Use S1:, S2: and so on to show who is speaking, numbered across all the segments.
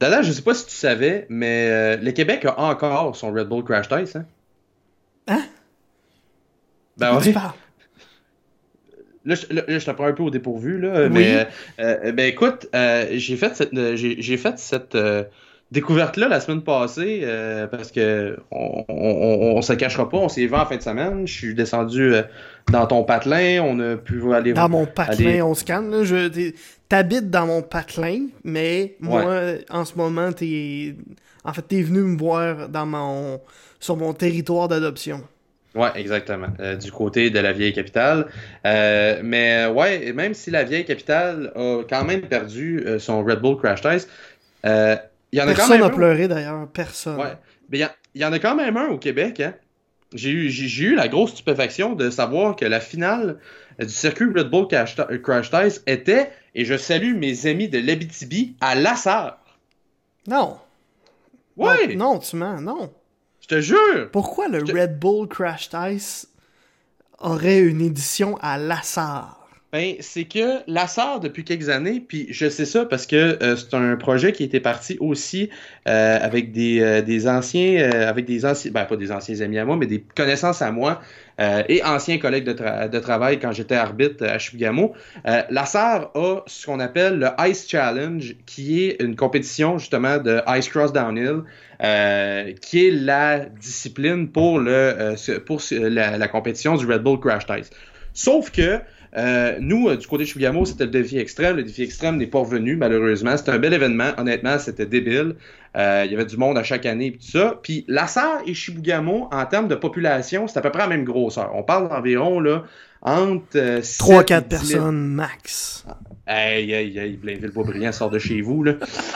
S1: Dada, je sais pas si tu savais, mais euh, le Québec a encore son Red Bull Crash Test. Hein?
S2: Hein?
S1: Ben
S2: On
S1: oui.
S2: parle.
S1: Là, je, là, je te prends un peu au dépourvu, là, mais euh, euh, ben écoute, euh, j'ai fait cette, j'ai, j'ai fait cette euh, découverte-là la semaine passée euh, parce que on, on, on, on se cachera pas, on s'est vu en fin de semaine. Je suis descendu euh, dans ton patelin, on a pu aller
S2: Dans mon patelin, on se calme. Là, je, t'es- t'habites dans mon patelin, mais moi, en ce moment, t'es. En fait, t'es venu me voir dans mon. sur mon territoire d'adoption.
S1: Ouais, exactement. Euh, du côté de la vieille capitale. Euh, mais ouais, même si la vieille capitale a quand même perdu euh, son Red Bull Crash Test, euh, il y en a quand
S2: Personne
S1: même
S2: n'a
S1: un-
S2: pleuré d'ailleurs, personne.
S1: Ouais. Mais il y, en a quand même un au Québec. Hein? J'ai eu, j'ai, j'ai eu la grosse stupéfaction de savoir que la finale euh, du circuit Red Bull Crash, Crash Test était, et je salue mes amis de l'Abitibi, à Lassar.
S2: Non.
S1: Ouais,
S2: Non, non, tu mens, non.
S1: je te jure.
S2: Pourquoi le Red Bull Crash Test aurait une édition à Lassar?
S1: Ben, c'est que Lassar, depuis quelques années, puis je sais ça parce que euh, c'est un projet qui était parti aussi euh, avec des, euh, des anciens, euh, avec des anciens, ben pas des anciens amis à moi, mais des connaissances à moi euh, et anciens collègues de, tra- de travail quand j'étais arbitre à Chibougamau. Euh, Lassar a ce qu'on appelle le Ice Challenge, qui est une compétition justement de Ice Cross Downhill, qui est la discipline pour, le, pour la, la compétition du Red Bull Crash Test. Sauf que euh, nous, euh, du côté de c'était le défi extrême. Le défi extrême n'est pas revenu, malheureusement. C'était un bel événement. Honnêtement, c'était débile. Euh, il y avait du monde à chaque année et tout ça. Puis Lassar et Chibougamau, en termes de population, c'est à peu près la même grosseur. On parle d'environ là, entre euh,
S2: 3-4
S1: 7 et 10 000.
S2: personnes max.
S1: Hey, hey, hey, Blainville-Boisbriand sort de chez vous, là.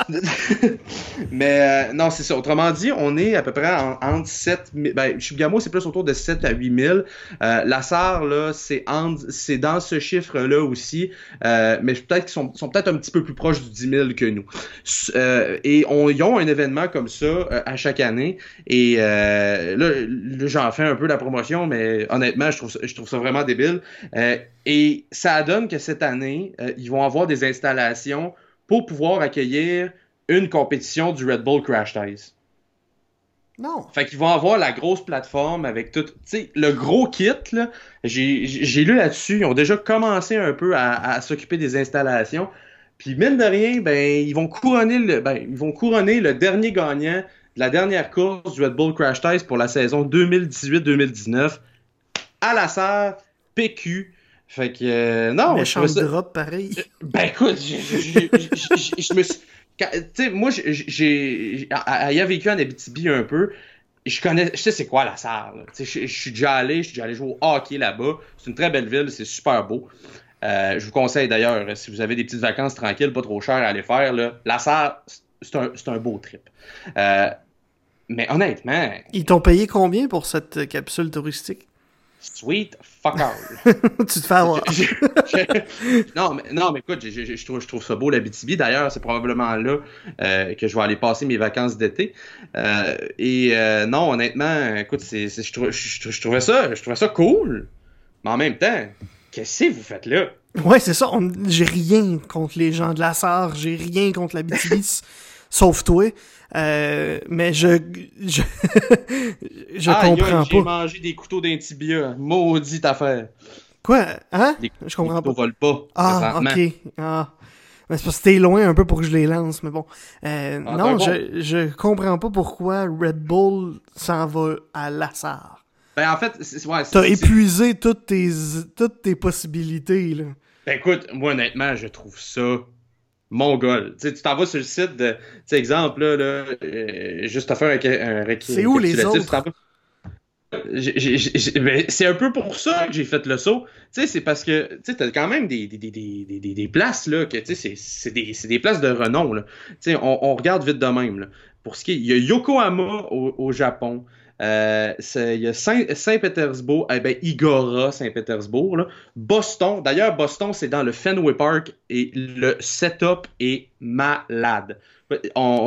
S1: Mais euh, non, c'est ça. Autrement dit, on est à peu près en- entre 7 000... Ben, Chibougamau, c'est plus autour de 7 à 8 000. Euh, Lassar, là, c'est dans ce chiffre-là aussi. Euh, mais peut-être qu'ils sont, peut-être un petit peu plus proches du 10 000 que nous. Euh, et on, ils ont un événement comme ça à chaque année. Et là, j'en fais un peu la promotion, mais honnêtement, je trouve ça vraiment débile. Et ça donne que cette année, euh, ils vont avoir des installations pour pouvoir accueillir une compétition du Red Bull Crash Test.
S2: Non.
S1: Fait qu'ils vont avoir la grosse plateforme avec tout, tu sais, le gros kit, là. J'ai j'ai lu là-dessus, ils ont déjà commencé un peu à, à s'occuper des installations. Puis mine de rien, ben, ils vont couronner le, ben, ils vont couronner le dernier gagnant de la dernière course du Red Bull Crash Test pour la saison 2018-2019 à la serre PQ. Fait que, euh, non, je trouvais ça-
S2: drop pareil.
S1: ben écoute, je me suis. Tu sais, moi, j'ai- Ayant vécu en Abitibi un peu, je connais. Je sais c'est quoi la salle. là. Tu sais, je je suis déjà allé, je suis déjà allé jouer au hockey là-bas. C'est une très belle ville, c'est super beau. Euh, je vous conseille d'ailleurs, si vous avez des petites vacances tranquilles, pas trop chères à aller faire, là, la salle, c'est un, un beau trip. Euh, mais honnêtement,
S2: Ils t'ont payé combien pour cette euh, capsule touristique?
S1: Sweet fuck all.
S2: tu te fais avoir.
S1: Je- je- non, mais, non, mais écoute, je, trouve, je trouve ça beau, l'Abitibi. D'ailleurs, c'est probablement là euh, que je vais aller passer mes vacances d'été. Euh, et euh, non, honnêtement, écoute, c'est, c'est- je, trou- je- je trouvais ça, je trouvais ça cool. Mais en même temps, qu'est-ce que vous faites là?
S2: Ouais, c'est ça. on- J'ai rien contre les gens de la Sarre, j'ai rien contre la BTB, sauf toi. Euh, mais je. Je, je
S1: aïe,
S2: comprends
S1: J'ai
S2: pas.
S1: mangé des couteaux d'un tibia. Maudite affaire.
S2: Quoi? Hein? Je comprends pas.
S1: volent pas.
S2: Ah, ok. Ah. Mais c'est parce que t'es loin un peu pour que je les lance, mais bon. Euh,
S1: Ah,
S2: non, je, je comprends pas pourquoi Red Bull s'en va à Lassar.
S1: Ben, en fait, c'est, ouais,
S2: T'as épuisé toutes tes, toutes tes possibilités, là.
S1: Ben écoute, moi honnêtement, je trouve ça mongol. Tu t'en vas sur le site de, tu sais, exemple, là, là euh, juste à faire un, un
S2: C'est où, les autres?
S1: ben, c'est un peu pour ça que j'ai fait le saut. Tu sais, c'est parce que tu sais, t'as quand même des, des, des, des, places là, que tu sais, c'est- c'est des, c'est des places de renom. Là. Tu sais, on, on regarde vite de même. Là. Pour ce qui est, il y a Yokohama au, au Japon. Euh, y a Saint- Saint-Pétersbourg, eh ben Igora, Saint-Pétersbourg. Boston. D'ailleurs, Boston, c'est dans le Fenway Park et le setup est malade.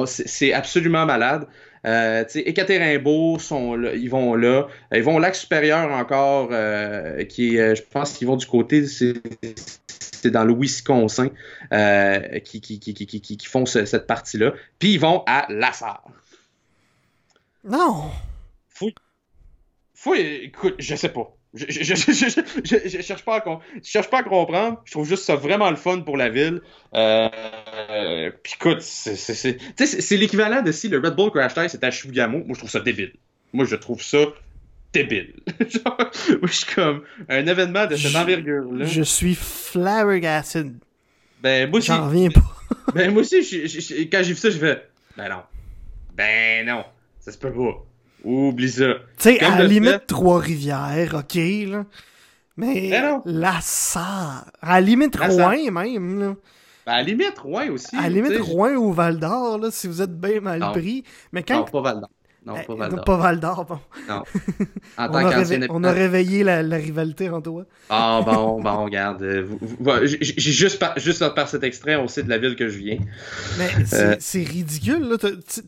S1: C'est absolument malade. Euh, ils vont là. Ils vont au lac supérieur encore, euh, qui euh, je pense qu'ils vont du côté, c'est dans le Wisconsin euh, qui, font cette partie-là. Puis ils vont à Lassar.
S2: Non!
S1: Fouille. Fouille, écoute, je sais pas. Je, je, je, je, cherche pas à, je cherche pas à comprendre. Je trouve juste ça vraiment le fun pour la ville. Euh, puis écoute, c'est l'équivalent de si le Red Bull Crash Test était à Shugamo. Moi, je trouve ça débile. Moi, je trouve ça débile. Genre, moi, je suis comme un événement de cette envergure-là.
S2: Je suis flabbergasted.
S1: Ben, moi aussi.
S2: J'en reviens pas.
S1: ben, moi aussi, quand j'ai vu ça, je fais, ben non. Ben non. Ça se peut pas. Oublie ça.
S2: Tu sais, à la limite, Trois-Rivières, ok, là. Mais
S1: ben
S2: la Sarre. À la limite, Rouen, même, là.
S1: Ben, à la limite, Rouen aussi.
S2: À la limite, Rouen ou Val d'Or, là, si vous êtes bien mal pris. Mais quand...
S1: Non, pas Val d'Or. Non,
S2: eh,
S1: pas Val d'Or.
S2: Pas Val d'Or, bon.
S1: Non.
S2: En tant on, on a réveillé la, la rivalité entre toi.
S1: Ah, bon, bon, regarde. Euh, j'ai juste par, juste par cet extrait, on sait de la ville que je viens.
S2: Mais c'est euh... ridicule, là.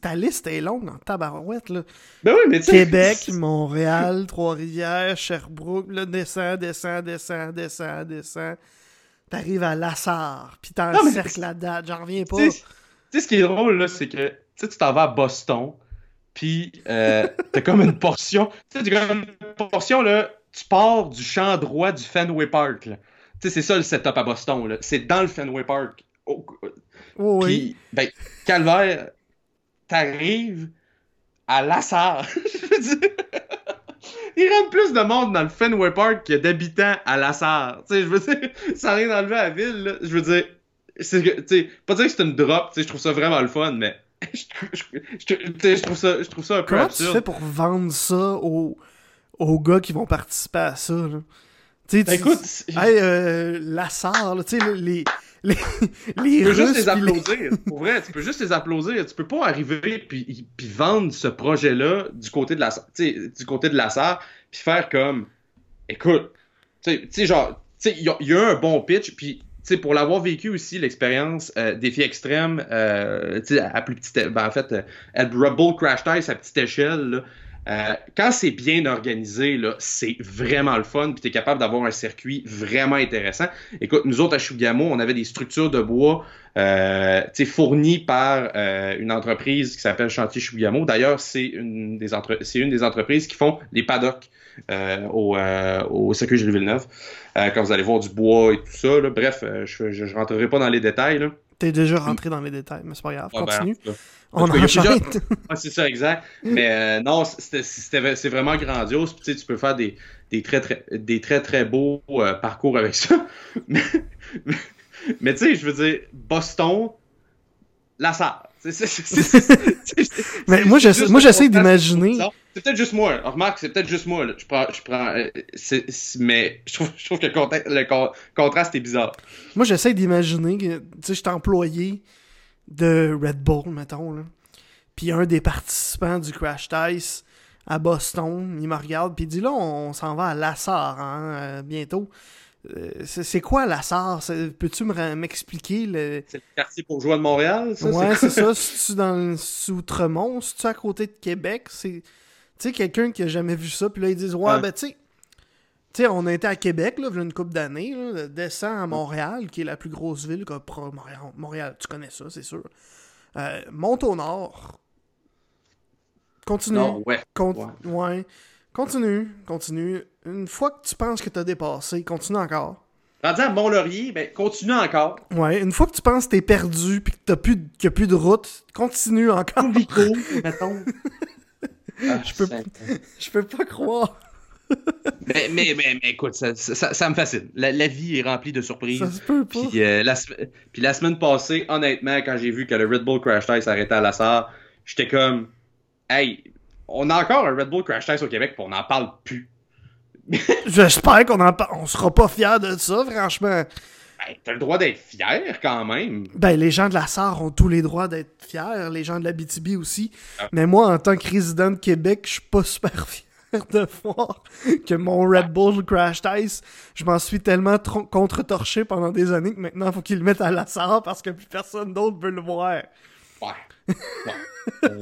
S2: Ta liste est longue en tabarouette, là.
S1: Ben oui, mais
S2: Québec, Montréal, Trois-Rivières, Sherbrooke, là, descend, descend, descend, descend, descend. T'arrives à Lassar, puis t'encercles la date, j'en reviens pas. Tu
S1: sais, ce qui est drôle, là, c'est que tu t'en vas à Boston, puis euh, t'as comme une portion. Tu sais, comme une portion, là, tu pars du champ droit du Fenway Park. Tu sais, c'est ça le setup à Boston. Là. C'est dans le Fenway Park.
S2: Oh, oui.
S1: Puis, ben, Calvaire, t'arrives à Lassar. Il rentre plus de monde dans le Fenway Park que d'habitants à Lassar. Tu sais, je veux dire, sans rien enlever à la ville, là, je veux dire, c'est, tu sais, pas dire que c'est une drop, tu sais, je trouve ça vraiment le fun, mais je, trouve ça, je trouve ça un peu
S2: Comment
S1: absurde.
S2: tu fais pour vendre ça aux, aux gars qui vont participer à ça? Là? Tu sais,
S1: écoute,
S2: hey, euh, Lassar, tu sais, les, les, les
S1: Tu peux
S2: Russes,
S1: juste les applaudir. Pour vrai, tu peux juste les applaudir. Tu peux pas arriver puis, puis vendre ce projet-là du côté de la, du côté de Lassar puis faire comme, écoute, tu sais, genre, tu sais, il y, y, a un bon pitch puis pour l'avoir vécu aussi, l'expérience euh, défi extrême, euh, à plus petite, ben, en fait, euh, Bull Crash Test à petite échelle, euh, quand c'est bien organisé, c'est vraiment le fun, puis tu es capable d'avoir un circuit vraiment intéressant. Écoute, nous autres à Shugamo, on avait des structures de bois euh, fournies par euh, une entreprise qui s'appelle Chantier Shugamo. D'ailleurs, c'est une, des entreprises qui font les paddocks au, euh, au circuit Gilles Villeneuve. Euh, quand vous allez voir du bois et tout ça, là, bref, je, je, rentrerai pas dans les détails. Là.
S2: T'es déjà rentré dans les détails, mais c'est pas grave.
S1: Ben,
S2: Continue.
S1: Ben,
S2: on en enchaîne.
S1: c'est ça, exact. Mais euh, non, c'est vraiment grandiose. Puis, tu peux faire des, des, très, très, des très, très beaux euh, parcours avec ça. mais, mais, tu sais, je veux dire, Boston, la salle.
S2: Mais moi, j'essaie d'imaginer.
S1: C'est peut-être juste moi. remarque, c'est peut-être juste moi. Je prends, je prends, euh, mais je trouve, je trouve que le, contraste est bizarre.
S2: Moi, j'essaie d'imaginer que, tu sais, je suis employé de Red Bull, mettons, là. Puis un des participants du Crash Dice à Boston, il me regarde, puis il dit là, on, s'en va à Lassar hein, euh, bientôt. Euh, c'est quoi Lassar Peux-tu m'expliquer le.
S1: C'est le quartier bourgeois de Montréal, ça
S2: Ouais, c'est ça. C'est-tu dans le Outremont C'est-tu à côté de Québec? C'est. Tu sais, quelqu'un qui a jamais vu ça, puis là, ils disent Ouais, ben, tu sais. Tu sais, on a été à Québec, là, il y a une couple d'années, descend à Montréal, qui est la plus grosse ville que Montréal. Montréal, tu connais ça, c'est sûr. Euh, monte au nord. Continue.
S1: Non, ouais.
S2: ouais. Continue, continue. Une fois que tu penses que tu as dépassé, continue encore.
S1: Rendu à Mont-Laurier, ben, continue encore.
S2: Ouais, une fois que tu penses que t'es perdu puis que t'as plus, qu'il n'y a plus de route, continue encore.
S1: Vico, mettons.
S2: Ah, je, peux, je peux pas croire.
S1: mais, mais, mais, écoute, ça, ça, me fascine. La, vie est remplie de surprises.
S2: Ça se peut pas.
S1: Puis, euh, la, puis la semaine passée, honnêtement, quand j'ai vu que le Red Bull Crash Test s'arrêtait à la SAR, j'étais comme, hey, on a encore un Red Bull Crash Test au Québec, puis on n'en parle plus.
S2: J'espère qu'on en on sera pas fiers de ça, franchement.
S1: Ben, t'as le droit d'être fier quand même.
S2: Ben, les gens de la SAR ont tous les droits d'être fiers, les gens de la BTB aussi. Ah. Mais moi, en tant que résident de Québec, je suis pas super fier de voir que mon Red Bull Crash Ice, je m'en suis tellement contre-torché pendant des années que maintenant, il faut qu'ils le mettent à la SAR parce que plus personne d'autre veut le voir.
S1: Ouais. Euh,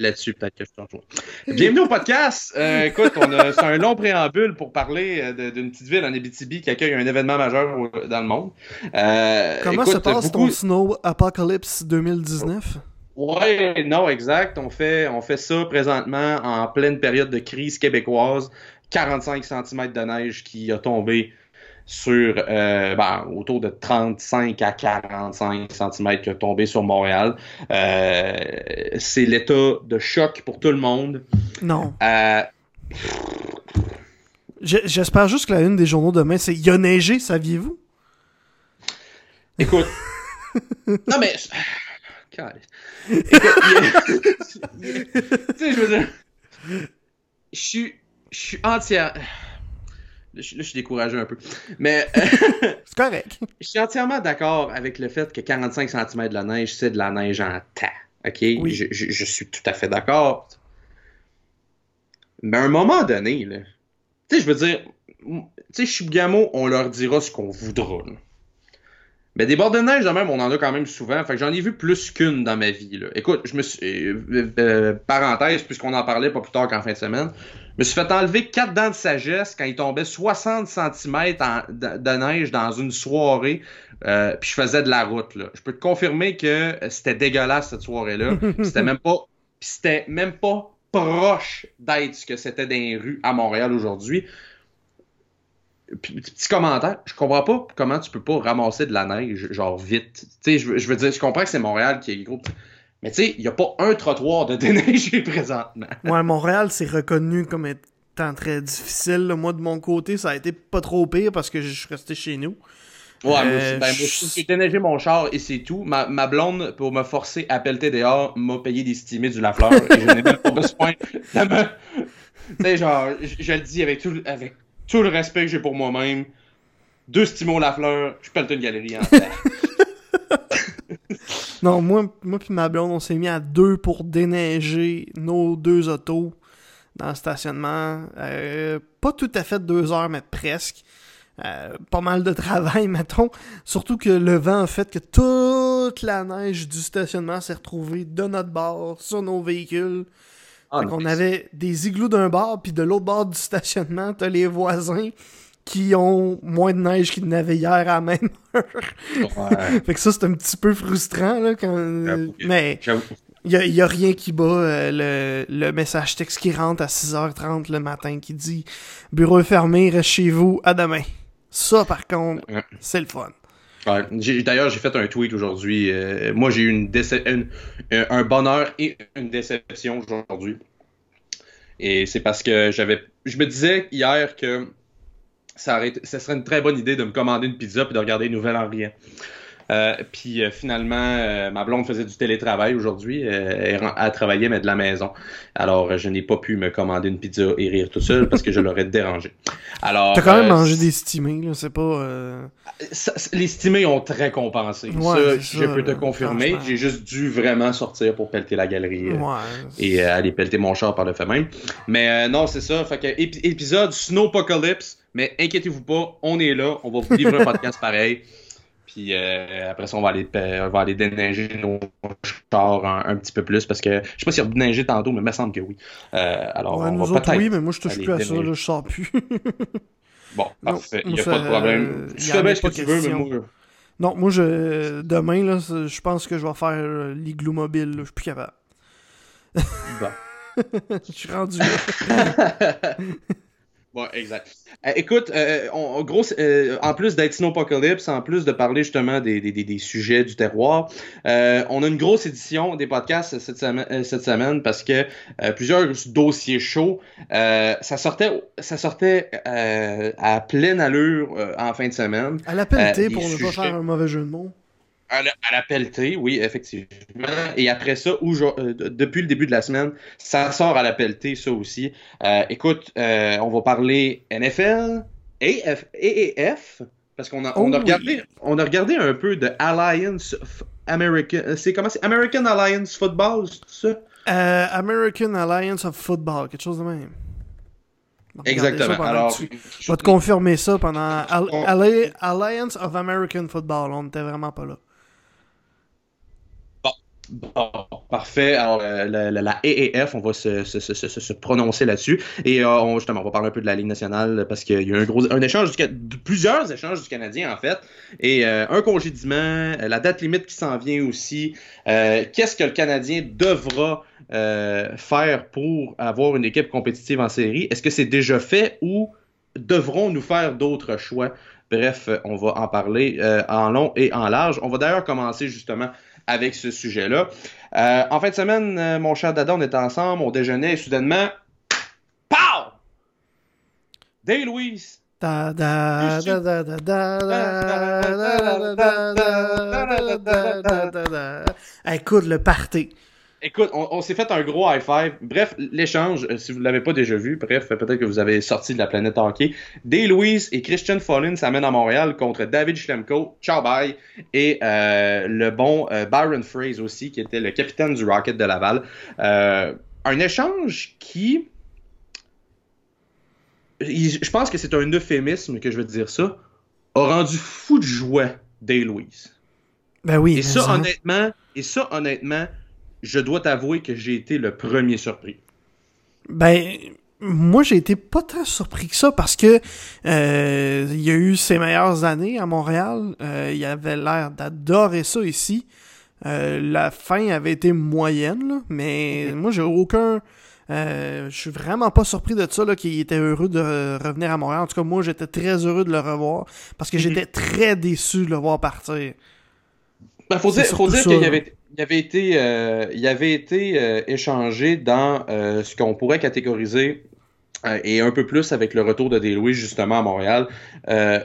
S1: là-dessus, peut-être que je change. Bienvenue au podcast. Euh, écoute, c'est un long préambule pour parler euh, d'une petite ville en Abitibi qui accueille un événement majeur dans le monde.
S2: Comment se passe ton Snow Apocalypse 2019?
S1: Ouais, non, exact. On fait, on fait ça présentement en pleine période de crise québécoise. 45 cm de neige qui a tombé sur euh, ben, autour de 35 à 45 cm qui a tombé sur Montréal. Euh, c'est l'état de choc pour tout le monde.
S2: Non. Euh, j'espère juste que la une des journaux demain, c'est Il a neigé, saviez-vous?
S1: Écoute. non, mais. Écoute, tu sais, je veux dire. Je suis. Je suis entière. Là, je, suis découragé un peu. Mais.
S2: c'est correct.
S1: Je suis entièrement d'accord avec le fait que 45 cm de la neige, c'est de la neige en tas. OK? Oui. Je, suis tout à fait d'accord. Mais à un moment donné, là. Tu sais, je veux dire. Tu sais, Chibougamau, on leur dira ce qu'on voudra. Mais des bords de neige, de même, on en a quand même souvent. Fait que j'en ai vu plus qu'une dans ma vie. Là. Écoute, je me suis. Euh, euh, euh, parenthèse, puisqu'on en parlait pas plus tard qu'en fin de semaine. Je me suis fait enlever quatre dents de sagesse quand il tombait 60 cm de, neige dans une soirée. puis je faisais de la route. Là. Je peux te confirmer que c'était dégueulasse cette soirée-là. c'était même pas. C'était même pas proche d'être ce que c'était dans les rues à Montréal aujourd'hui petit commentaire, je comprends pas comment tu peux pas ramasser de la neige, genre vite. Tu sais, je, veux dire, je comprends que c'est Montréal qui est gros. Mais tu sais, il n'y a pas un trottoir de déneigé présentement.
S2: Ouais, Montréal, c'est reconnu comme étant très difficile. Moi, de mon côté, ça a été pas trop pire parce que je suis resté chez nous.
S1: Ouais, moi aussi. Ben, j'ai déneigé mon char et c'est tout. Ma, ma, blonde, pour me forcer à pelleter dehors, m'a payé des stimés du Lafleur et je n'ai même pas besoin de me. Tu sais, genre, je, je, le dis avec tout, avec tout le respect que j'ai pour moi-même, deux Stimons Lafleur, je pèle une galerie en
S2: Non, moi, moi puis ma blonde, on s'est mis à deux pour déneiger nos deux autos dans le stationnement. Euh, pas tout à fait deux heures, mais presque. Euh, pas mal de travail, mettons. Surtout que le vent a fait que toute la neige du stationnement s'est retrouvée de notre bord sur nos véhicules. Ah, on avait des igloos d'un bord, puis de l'autre bord du stationnement, t'as les voisins qui ont moins de neige qu'ils n'avaient hier à la même heure. fait que ça, c'est un petit peu frustrant, là, quand... Mais... Il y a, rien qui bat euh, le, message texte qui rentre à 6h30 le matin qui dit « Bureau fermé, reste chez vous, à demain ». Ça, par contre, c'est le fun.
S1: D'ailleurs, j'ai fait un tweet aujourd'hui. Euh, moi, j'ai eu une, un bonheur et une déception aujourd'hui. Et c'est parce que j'avais, je me disais hier que ça, ça serait une très bonne idée de me commander une pizza et de regarder les nouvelles en rien. Euh, puis euh, finalement, euh, ma blonde faisait du télétravail aujourd'hui. elle, a travaillé, mais de la maison. Alors, je n'ai pas pu me commander une pizza et rire tout seul parce que je l'aurais dérangé. Alors,
S2: T'as quand même mangé des stimés, là. C'est pas.
S1: les stimés ont très compensé. ça, je peux te confirmer. J'ai juste dû vraiment sortir pour pelleter la galerie et aller pelleter mon char par le fait même. Mais non, c'est ça. Fait que épisode Snowpocalypse. Mais inquiétez-vous pas, on est là. On va vous livrer un podcast pareil. Puis euh, après ça, on va aller, euh, on va aller déneiger nos chars un, petit peu plus parce que je sais pas si on a déneigé tantôt, mais il me semble que oui. Euh, alors, on
S2: nous autres, oui, mais moi je touche plus à ça, là, je sors plus.
S1: bon, parfait, il n'y a pas de problème. Tu fais bien ce que tu veux, mais moi.
S2: Non, moi, je, demain, là, je pense que je vais faire l'igloo mobile. Là. Je suis plus capable. Bon. je suis rendu là.
S1: bon, exact. Euh, écoute, euh, on, gros, euh, en plus d'être Snowpocalypse, en plus de parler justement des, des, des sujets du terroir, on a une grosse édition des podcasts cette semaine, cette semaine parce que plusieurs dossiers chauds, ça sortait, ça sortait à pleine allure en fin de semaine.
S2: À la pelletée pour ne pas faire un mauvais jeu de mots.
S1: À la, pelletée, oui, effectivement. Et après ça, depuis le début de la semaine, ça sort à la pelletée, ça aussi. écoute, on va parler NFL, AF, AAF, parce qu'on a, on a, oh regardé, on a regardé un peu de Alliance American. Euh, c'est comment c'est American Alliance Football, c'est ça?
S2: Euh, American Alliance of Football, quelque chose de même.
S1: Exactement. Alors,
S2: je vais te confirmer ça pendant Alliance of American Football. On n'était vraiment pas là.
S1: Bon, Bon, parfait. Alors, euh, la, la, AAF, on va se, prononcer là-dessus. Et euh, justement, on va parler un peu de la Ligue nationale parce qu'il y a eu un gros un échange, du, plusieurs échanges du Canadien, en fait. Et euh, un congédiement, la date limite qui s'en vient aussi. Qu'est-ce que le Canadien devra faire pour avoir une équipe compétitive en série? Est-ce que c'est déjà fait ou devrons-nous faire d'autres choix? Bref, on va en parler en long et en large. On va d'ailleurs commencer justement avec ce sujet-là. Euh, en fin de semaine, euh, mon cher Dada, on était ensemble, on déjeunait et soudainement, POW! Day Louise!
S2: Écoute le party.
S1: Écoute, on, s'est fait un gros high five. Bref, l'échange, euh, si vous ne l'avez pas déjà vu, bref, peut-être que vous avez sorti de la planète hockey. Day Louise et Christian Follin s'amènent à Montréal contre David Schlemko, ciao bye, et euh, le bon euh, Byron Fraser aussi, qui était le capitaine du Rocket de Laval. un échange qui. Je pense que c'est un euphémisme que je veux dire ça. A rendu fou de joie Day Louise.
S2: Ben oui.
S1: Et ça, honnêtement, et ça, honnêtement, je dois t'avouer que j'ai été le premier surpris.
S2: Ben, moi, j'ai été pas très surpris que ça parce que euh, il y a eu ses meilleures années à Montréal. Euh, il avait l'air d'adorer ça ici. Euh, la fin avait été moyenne, mais moi, j'ai aucun. je suis vraiment pas surpris de ça, qu'il était heureux de revenir à Montréal. En tout cas, moi, j'étais très heureux de le revoir parce que mhm. j'étais très déçu de le voir partir.
S1: Ben, faut dire, faut dire qu'il y avait il avait été, euh, il avait été euh, échangé dans euh, ce qu'on pourrait catégoriser et un peu plus avec le retour de Delouis justement à Montréal,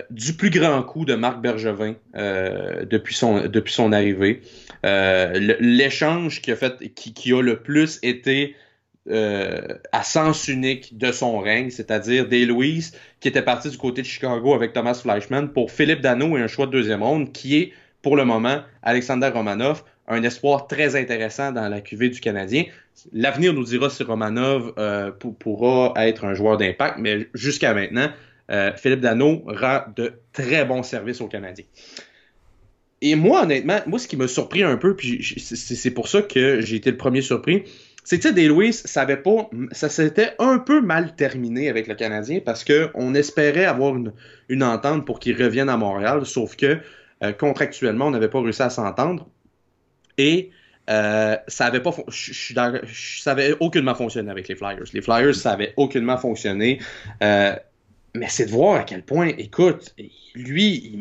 S1: du plus grand coup de Marc Bergevin depuis, son, arrivée. L'échange qui a fait, qui, a le plus été à sens unique de son règne, c'est-à-dire Louis qui était parti du côté de Chicago avec Thomas Fleischmann pour Philippe Dano et un choix de deuxième ronde qui est pour le moment Alexander Romanov, un espoir très intéressant dans la cuvée du Canadien. L'avenir nous dira si Romanov euh, pourra être un joueur d'impact, mais jusqu'à maintenant, euh, Philippe Dano rend de très bons services aux Canadiens. Et moi, honnêtement, moi, ce qui m'a surpris un peu, puis c'est pour ça que j'ai été le premier surpris, c'est que des Louis, ça ça s'était un peu mal terminé avec le Canadien parce qu'on espérait avoir une, entente pour qu'il revienne à Montréal, sauf que euh, contractuellement, on n'avait pas réussi à s'entendre. Et euh, ça avait pas ça avait aucunement fonctionné avec les Flyers. Les Flyers, ça avait aucunement fonctionné. Euh, mais c'est de voir à quel point, écoute, lui,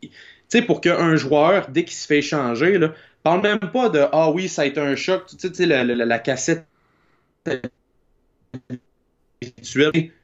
S1: tu sais, pour qu'un joueur, dès qu'il se fait échanger, là, parle même pas de Ah oui, ça a été un choc, tu sais, la, la, la, cassette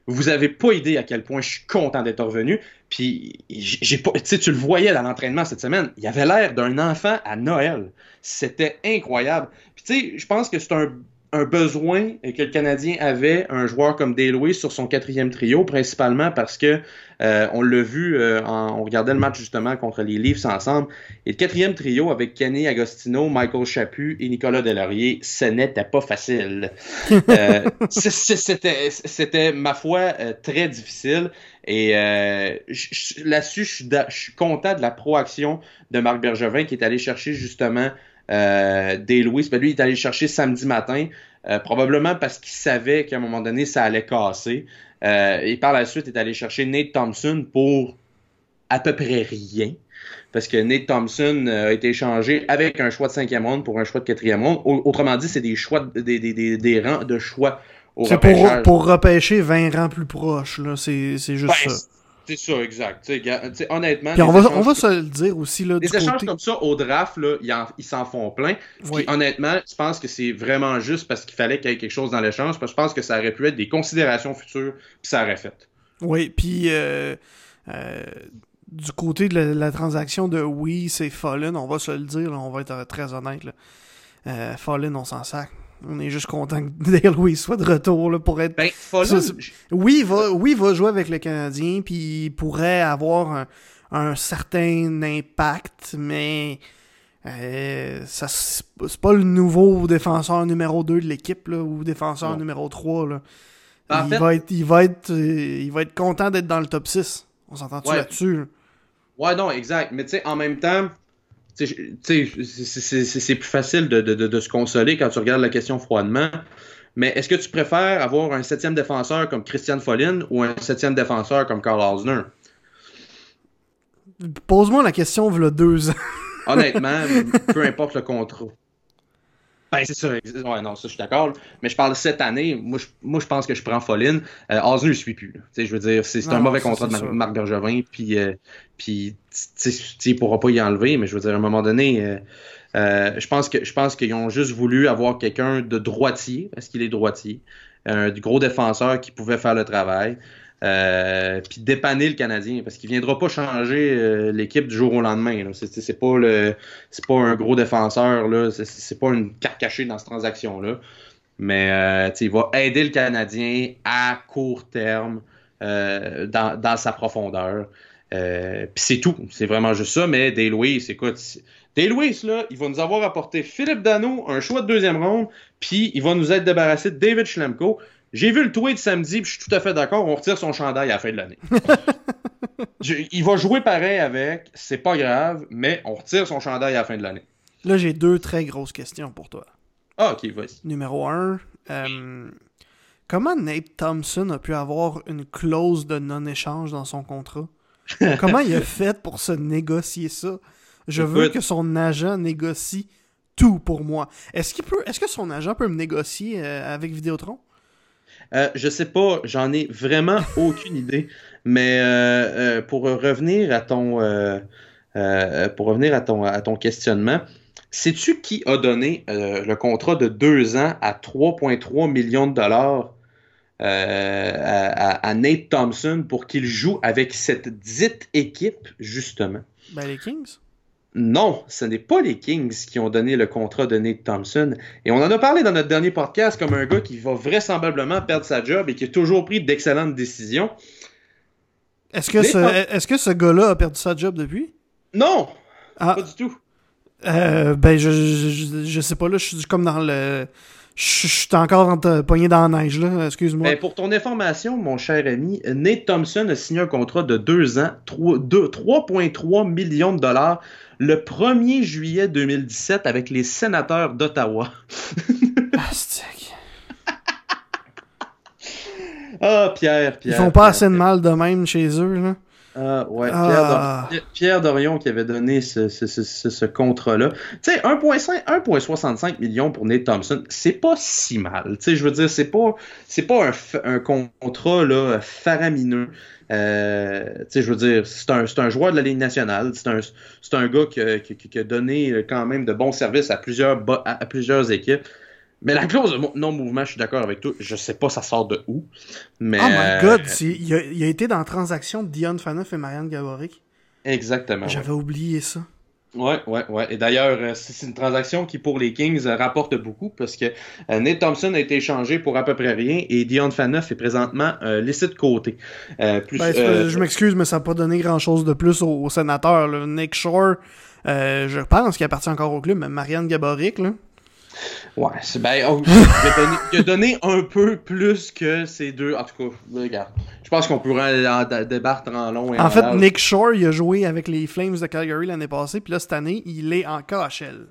S1: vous avez pas idée à quel point je suis content d'être revenu. Puis, j'ai pas, tu le voyais dans l'entraînement cette semaine. Il avait l'air d'un enfant à Noël. C'était incroyable. Puis, tu sais, je pense que c'est un un besoin que le Canadien avait un joueur comme Louis sur son quatrième trio, principalement parce que euh, on l'a vu, euh, en, on regardait le match justement contre les Leafs ensemble, et le quatrième trio avec Kenny Agostino, Michael Chaput et Nicolas Delaurier, ce n'était pas facile. Euh, c'était, c'était, ma foi, très difficile. Et là-dessus, je suis content de la proaction de Marc Bergevin qui est allé chercher justement euh, Day Louis, ben lui, il est allé chercher samedi matin, euh, probablement parce qu'il savait qu'à un moment donné, ça allait casser. Euh, et par la suite, il est allé chercher Nate Thompson pour à peu près rien. Parce que Nate Thompson euh, a été échangé avec un choix de cinquième ronde pour un choix de quatrième ronde. Autrement dit, c'est des choix, des, des, des, des rangs de choix
S2: C'est pour, pour repêcher 20 rangs plus proches, là. C'est juste ben, ça.
S1: C'est ça, exact. honnêtement.
S2: on, va, on va se le dire aussi. Là,
S1: des échanges comme ça au draft, là, ils s'en font plein. honnêtement, je pense que c'est vraiment juste parce qu'il fallait qu'il y ait quelque chose dans l'échange. Parce que je pense que ça aurait pu être des considérations futures, puis ça aurait fait.
S2: Oui, puis euh, euh, du côté de la, transaction de oui, c'est Fallen, on va se le dire, on va être très honnête. Euh, Fallen, on s'en sac. On est juste content que Dale Louis soit de retour là, pour être.
S1: Ben,
S2: oui, il va, oui, va jouer avec le Canadien, puis il pourrait avoir un, certain impact, mais euh, ça c'est pas le nouveau défenseur numéro 2 de l'équipe ou défenseur numéro 3. Là. Ben, il, va être, il, va être, euh, il va être content d'être dans le top 6. On s'entend-tu là-dessus?
S1: Ouais, non, exact. Mais tu sais, en même temps, c'est plus facile de, de, de, se consoler quand tu regardes la question froidement. Mais est-ce que tu préfères avoir un septième défenseur comme Christian Follin ou un septième défenseur comme Carl Osner?
S2: Pose-moi la question, a deux ans.
S1: Honnêtement, peu importe le contrat. Ben, c'est ça. Ouais, non, ça, je suis d'accord. Mais je parle cette année. Moi, je, moi, je pense que je prends Follin. Euh, Osner, je suis plus. Je veux dire, c'est un mauvais contrat de Marc Bergevin. Puis, euh, puis il ne pourra pas y enlever. Mais je veux dire, à un moment donné, euh, euh, je pense que je pense qu'ils ont juste voulu avoir quelqu'un de droitier, parce qu'il est droitier. Un gros défenseur qui pouvait faire le travail. Euh, puis dépanner le Canadien parce qu'il viendra pas changer euh, l'équipe du jour au lendemain. C'est pas c'est pas un gros défenseur là, c'est pas une carte cachée dans cette transaction là. Mais euh, il va aider le Canadien à court terme dans, dans, sa profondeur. puis c'est tout, c'est vraiment juste ça. Mais Day Louis, écoute, Day Louis là, il va nous avoir apporté Philippe Dano, un choix de deuxième ronde, puis il va nous être débarrassé de David Schlemko. J'ai vu le tweet samedi, puis je suis tout à fait d'accord, on retire son chandail à la fin de l'année. il va jouer pareil avec, c'est pas grave, mais on retire son chandail à la fin de l'année.
S2: Là, j'ai deux très grosses questions pour toi.
S1: Ah, ok, vas-y.
S2: Numéro un, euh, comment Nate Thompson a pu avoir une clause de non-échange dans son contrat? comment il a fait pour se négocier ça? Je veux que son agent négocie tout pour moi. Est-ce qu'il peut, est-ce que son agent peut me négocier euh, avec Vidéotron?
S1: Euh, je sais pas, j'en ai vraiment aucune idée. Mais euh, euh, pour revenir à ton pour revenir à ton, à ton questionnement, sais-tu qui a donné le contrat de deux ans à 3,3 millions de dollars à, Nate Thompson pour qu'il joue avec cette dite équipe, justement?
S2: Ben, les Kings?
S1: Non, ce n'est pas les Kings qui ont donné le contrat de Nate Thompson. Et on en a parlé dans notre dernier podcast comme un gars qui va vraisemblablement perdre sa job et qui a toujours pris d'excellentes décisions.
S2: Est-ce que, ce, est que ce gars-là a perdu sa job depuis?
S1: Non! Ah. Pas du tout.
S2: Euh, ben, je, je, sais pas, là, je suis comme dans le. Je suis encore pogné dans la neige, là, excuse-moi.
S1: Ben, pour ton information, mon cher ami, Nate Thompson a signé un contrat de deux ans, 3,3 millions de dollars le 1er juillet 2017 avec les sénateurs d'Ottawa. ah, Pierre, Pierre.
S2: Ils font pas assez de mal de même chez eux, là.
S1: Ah, ouais, ah. Pierre, Dorion qui avait donné ce, contrat-là. Tu sais, 1,65 millions pour Nate Thompson, c'est pas si mal. Tu sais, je veux dire, c'est pas, pas un, un, contrat là, faramineux. Euh, je veux dire, c'est un, un, joueur de la Ligue nationale. C'est un, un, gars qui, qui, a donné quand même de bons services à plusieurs, à, plusieurs équipes. Mais la clause de non-mouvement, je suis d'accord avec toi. Je sais pas ça sort de où. Mais,
S2: oh my god, il a, il, a, été dans la transaction de Dion Phaneuf et Marianne Gaborik.
S1: Exactement.
S2: J'avais oublié ça.
S1: Ouais, ouais, ouais. Et d'ailleurs, euh, c'est une transaction qui, pour les Kings, euh, rapporte beaucoup parce que euh, Nate Thompson a été échangé pour à peu près rien et Dion Phaneuf est présentement laissé de côté.
S2: plus, ben, je m'excuse, mais ça n'a pas donné grand-chose de plus au, sénateur. Nick Shore, je pense qu'il appartient encore au club, mais Marianne Gaborik, là.
S1: Ouais, c'est ben, oh, il, a donné, un peu plus que ces deux. En tout cas, regarde. Je pense qu'on pourrait en débattre en long et
S2: en, en fait, Nick Shore, il a joué avec les Flames de Calgary l'année passée, puis là, cette année, il est en KHL.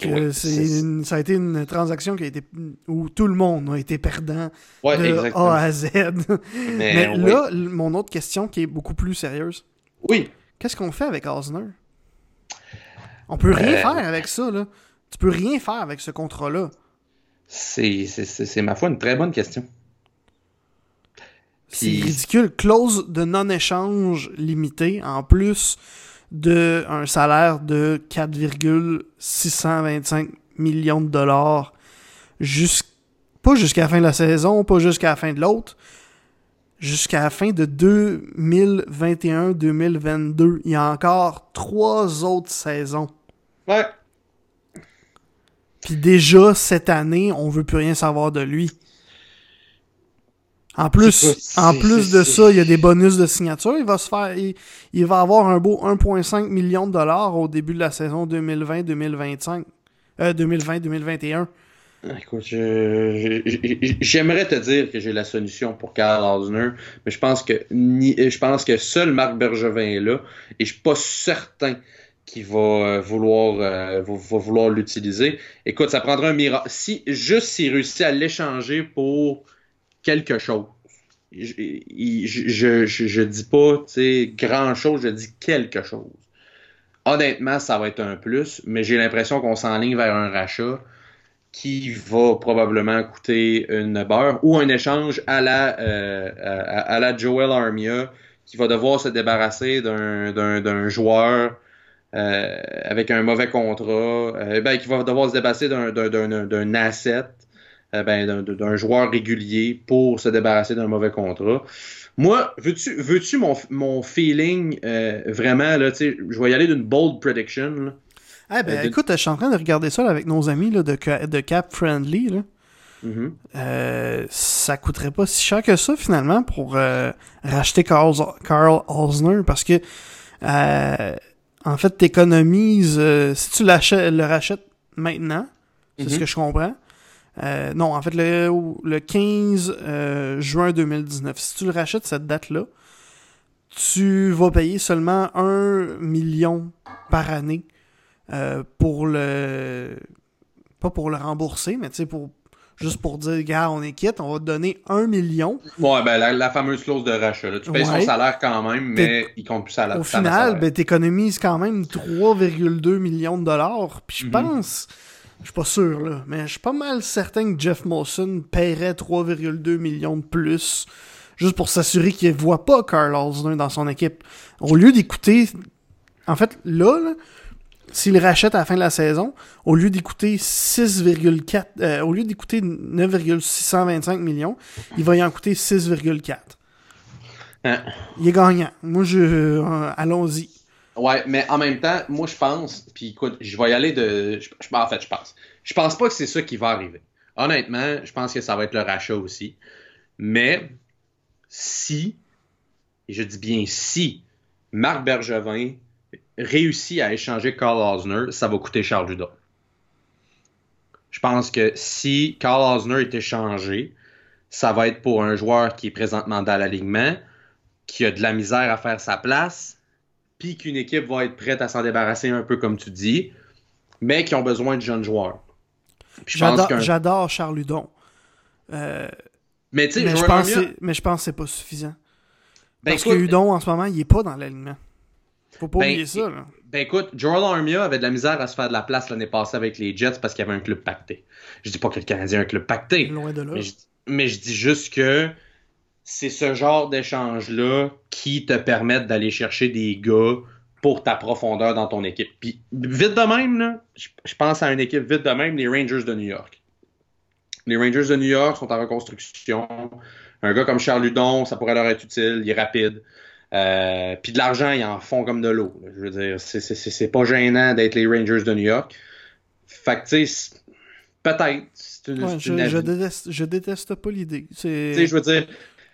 S2: Que ça a été une transaction qui a été où tout le monde a été perdant de A à Z. Mais, là, mon autre question qui est beaucoup plus sérieuse.
S1: Oui.
S2: Qu'est-ce qu'on fait avec Osner? On peut rien euh, faire avec ça, là. Tu peux rien faire avec ce contrat-là.
S1: C'est ma foi une très bonne question.
S2: C'est ridicule. Clause de non-échange limitée en plus d'un salaire de 4,625 millions de dollars. pas jusqu'à la fin de la saison, pas jusqu'à la fin de l'autre. Jusqu'à la fin de 2021-2022. Il y a encore trois autres saisons.
S1: Ouais.
S2: Puis déjà, cette année, on veut plus rien savoir de lui. En plus, en plus de ça, il y a des bonus de signature. Il va se faire, il, va avoir un beau 1,5 million de dollars au début de la saison 2020-2025, euh, 2020-2021.
S1: Écoute, j'aimerais te dire que j'ai la solution pour Karl Osner, mais je pense que je pense que seul Marc Bergevin est là, et je suis pas certain qui va vouloir, vouloir l'utiliser. Écoute, ça prendra un miracle. Si, juste s'il réussit à l'échanger pour quelque chose. Je, je, je, dis pas grand chose, je dis quelque chose. Honnêtement, ça va être un plus, mais j'ai l'impression qu'on s'enligne vers un rachat qui va probablement coûter une beurre ou un échange à la, euh, à, la Joel Armia qui va devoir se débarrasser d'un joueur euh, avec un mauvais contrat, euh, ben, qui va devoir se débarrasser d'un asset, ben, d'un joueur régulier pour se débarrasser d'un mauvais contrat. Moi, veux-tu veux mon, mon feeling vraiment, là, je vais y aller d'une bold prediction. Là.
S2: Eh ben, écoute, je suis en train de regarder ça avec nos amis là, de, de Cap Friendly. Là. Euh, ça coûterait pas si cher que ça finalement pour euh, racheter Carl, Carl Osner parce que euh, en fait t'économises si tu le rachètes maintenant, c'est ce mm-hmm. que je comprends. non, en fait le, le 15 juin 2019, si tu le rachètes cette date-là, tu vas payer seulement 1 million par année euh, pour le. Pas pour le rembourser, mais tu sais, pour. Juste pour dire, gars, on est quitte, on va te donner un million.
S1: Ouais, ben la, fameuse clause de rachat. Tu payes son salaire quand même, mais il compte plus à la
S2: Au final, ben, t'économises quand même 3,2 millions de dollars. Puis je mhm. pense, je suis pas sûr, là, mais je suis pas mal certain que Jeff Molson paierait 3,2 millions de plus juste pour s'assurer qu'il voit pas Carl Osner dans son équipe. Au lieu d'écouter. En fait, là, là s'il rachète à la fin de la saison, au lieu d'écouter 6,4, euh, au lieu d'écouter 9,625 millions, il va y en coûter 6,4. Hein. Il est gagnant. Moi, je, euh, allons-y.
S1: Ouais, mais en même temps, moi, je pense, puis écoute, je vais y aller de, je, en fait, je pense. Je pense pas que c'est ça qui va arriver. Honnêtement, je pense que ça va être le rachat aussi. Mais si, et je dis bien si, Marc Bergevin réussit à échanger Carl Osner, ça va coûter Charles Judas. Je pense que si Carl Osner est échangé, ça va être pour un joueur qui est présentement dans l'alignement, qui a de la misère à faire sa place, puis qu'une équipe va être prête à s'en débarrasser un peu comme tu dis, mais qui ont besoin de jeunes joueurs.
S2: J'adore Charles Hudon. Euh, mais, je pense mais je pense que c'est pas suffisant. Ben Parce que Hudon, en ce moment, il est pas dans l'alignement. Faut pas ben, oublier ça. Là.
S1: Ben écoute, Joel Armia avait de la misère à se faire de la place l'année passée avec les Jets parce qu'il y avait un club pacté. Je dis pas que le Canadien a un club pacté.
S2: Loin de là.
S1: Mais je, dis juste que c'est ce genre d'échange-là qui te permettent d'aller chercher des gars pour ta profondeur dans ton équipe. Puis vite de même, là, je, pense à une équipe vite de même, les Rangers de New York. Les Rangers de New York sont en reconstruction. Un gars comme Charles Ludon, ça pourrait leur être utile, il est rapide. Euh, puis de l'argent, ils en font comme de l'eau. Je veux dire, c'est pas gênant d'être les Rangers de New York. Fait que, tu sais, peut-être.
S2: je, déteste, je déteste pas l'idée. Tu
S1: sais, je veux dire,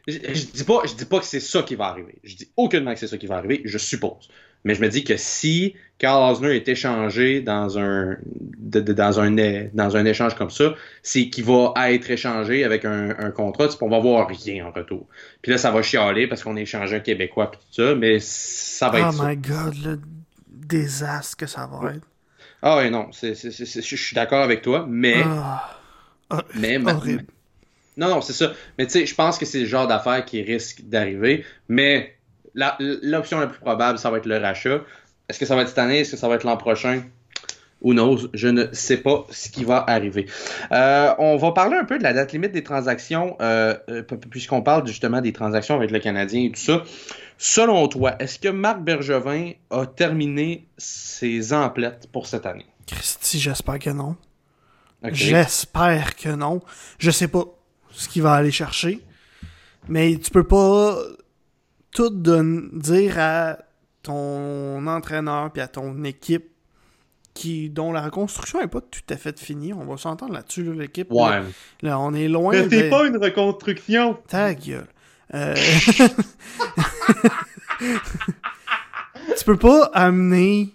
S1: je, dis pas, je dis pas que c'est ça qui va arriver. Je dis aucunement que c'est ça qui va arriver, je suppose. Mais je me dis que si Carl Osner est échangé dans un, dans un, dans un échange comme ça, c'est qu'il va être échangé avec un, un contrat, on va voir rien en retour. Puis là, ça va chialer parce qu'on a échangé un Québécois et tout ça, mais ça va être
S2: Oh my god, le désastre que ça va être.
S1: Ah oui, non, je suis d'accord avec toi, mais...
S2: Ah. Ah,
S1: mais Non, non, c'est ça. Mais tu sais, je pense que c'est le genre d'affaire qui risque d'arriver, mais l'option la, plus probable, ça va être le rachat. Est-ce que ça va être cette année? Est-ce que ça va être l'an prochain? Who knows? Je ne sais pas ce qui va arriver. Euh, on va parler un peu de la date limite des transactions, euh, euh, puisqu'on parle justement des transactions avec le Canadien et tout ça. Selon toi, est-ce que Marc Bergevin a terminé ses emplettes pour cette année?
S2: Christy, j'espère que non. J'espère que non. Je sais pas ce qu'il va aller chercher. Mais tu peux pas tout dire à ton entraîneur puis à ton équipe qui dont la reconstruction n'est pas tout à fait finie. On va s'entendre là-dessus, l'équipe.
S1: Ouais.
S2: Là, on est loin.
S1: Mais c'est pas une reconstruction.
S2: Ta gueule. Euh... tu peux pas amener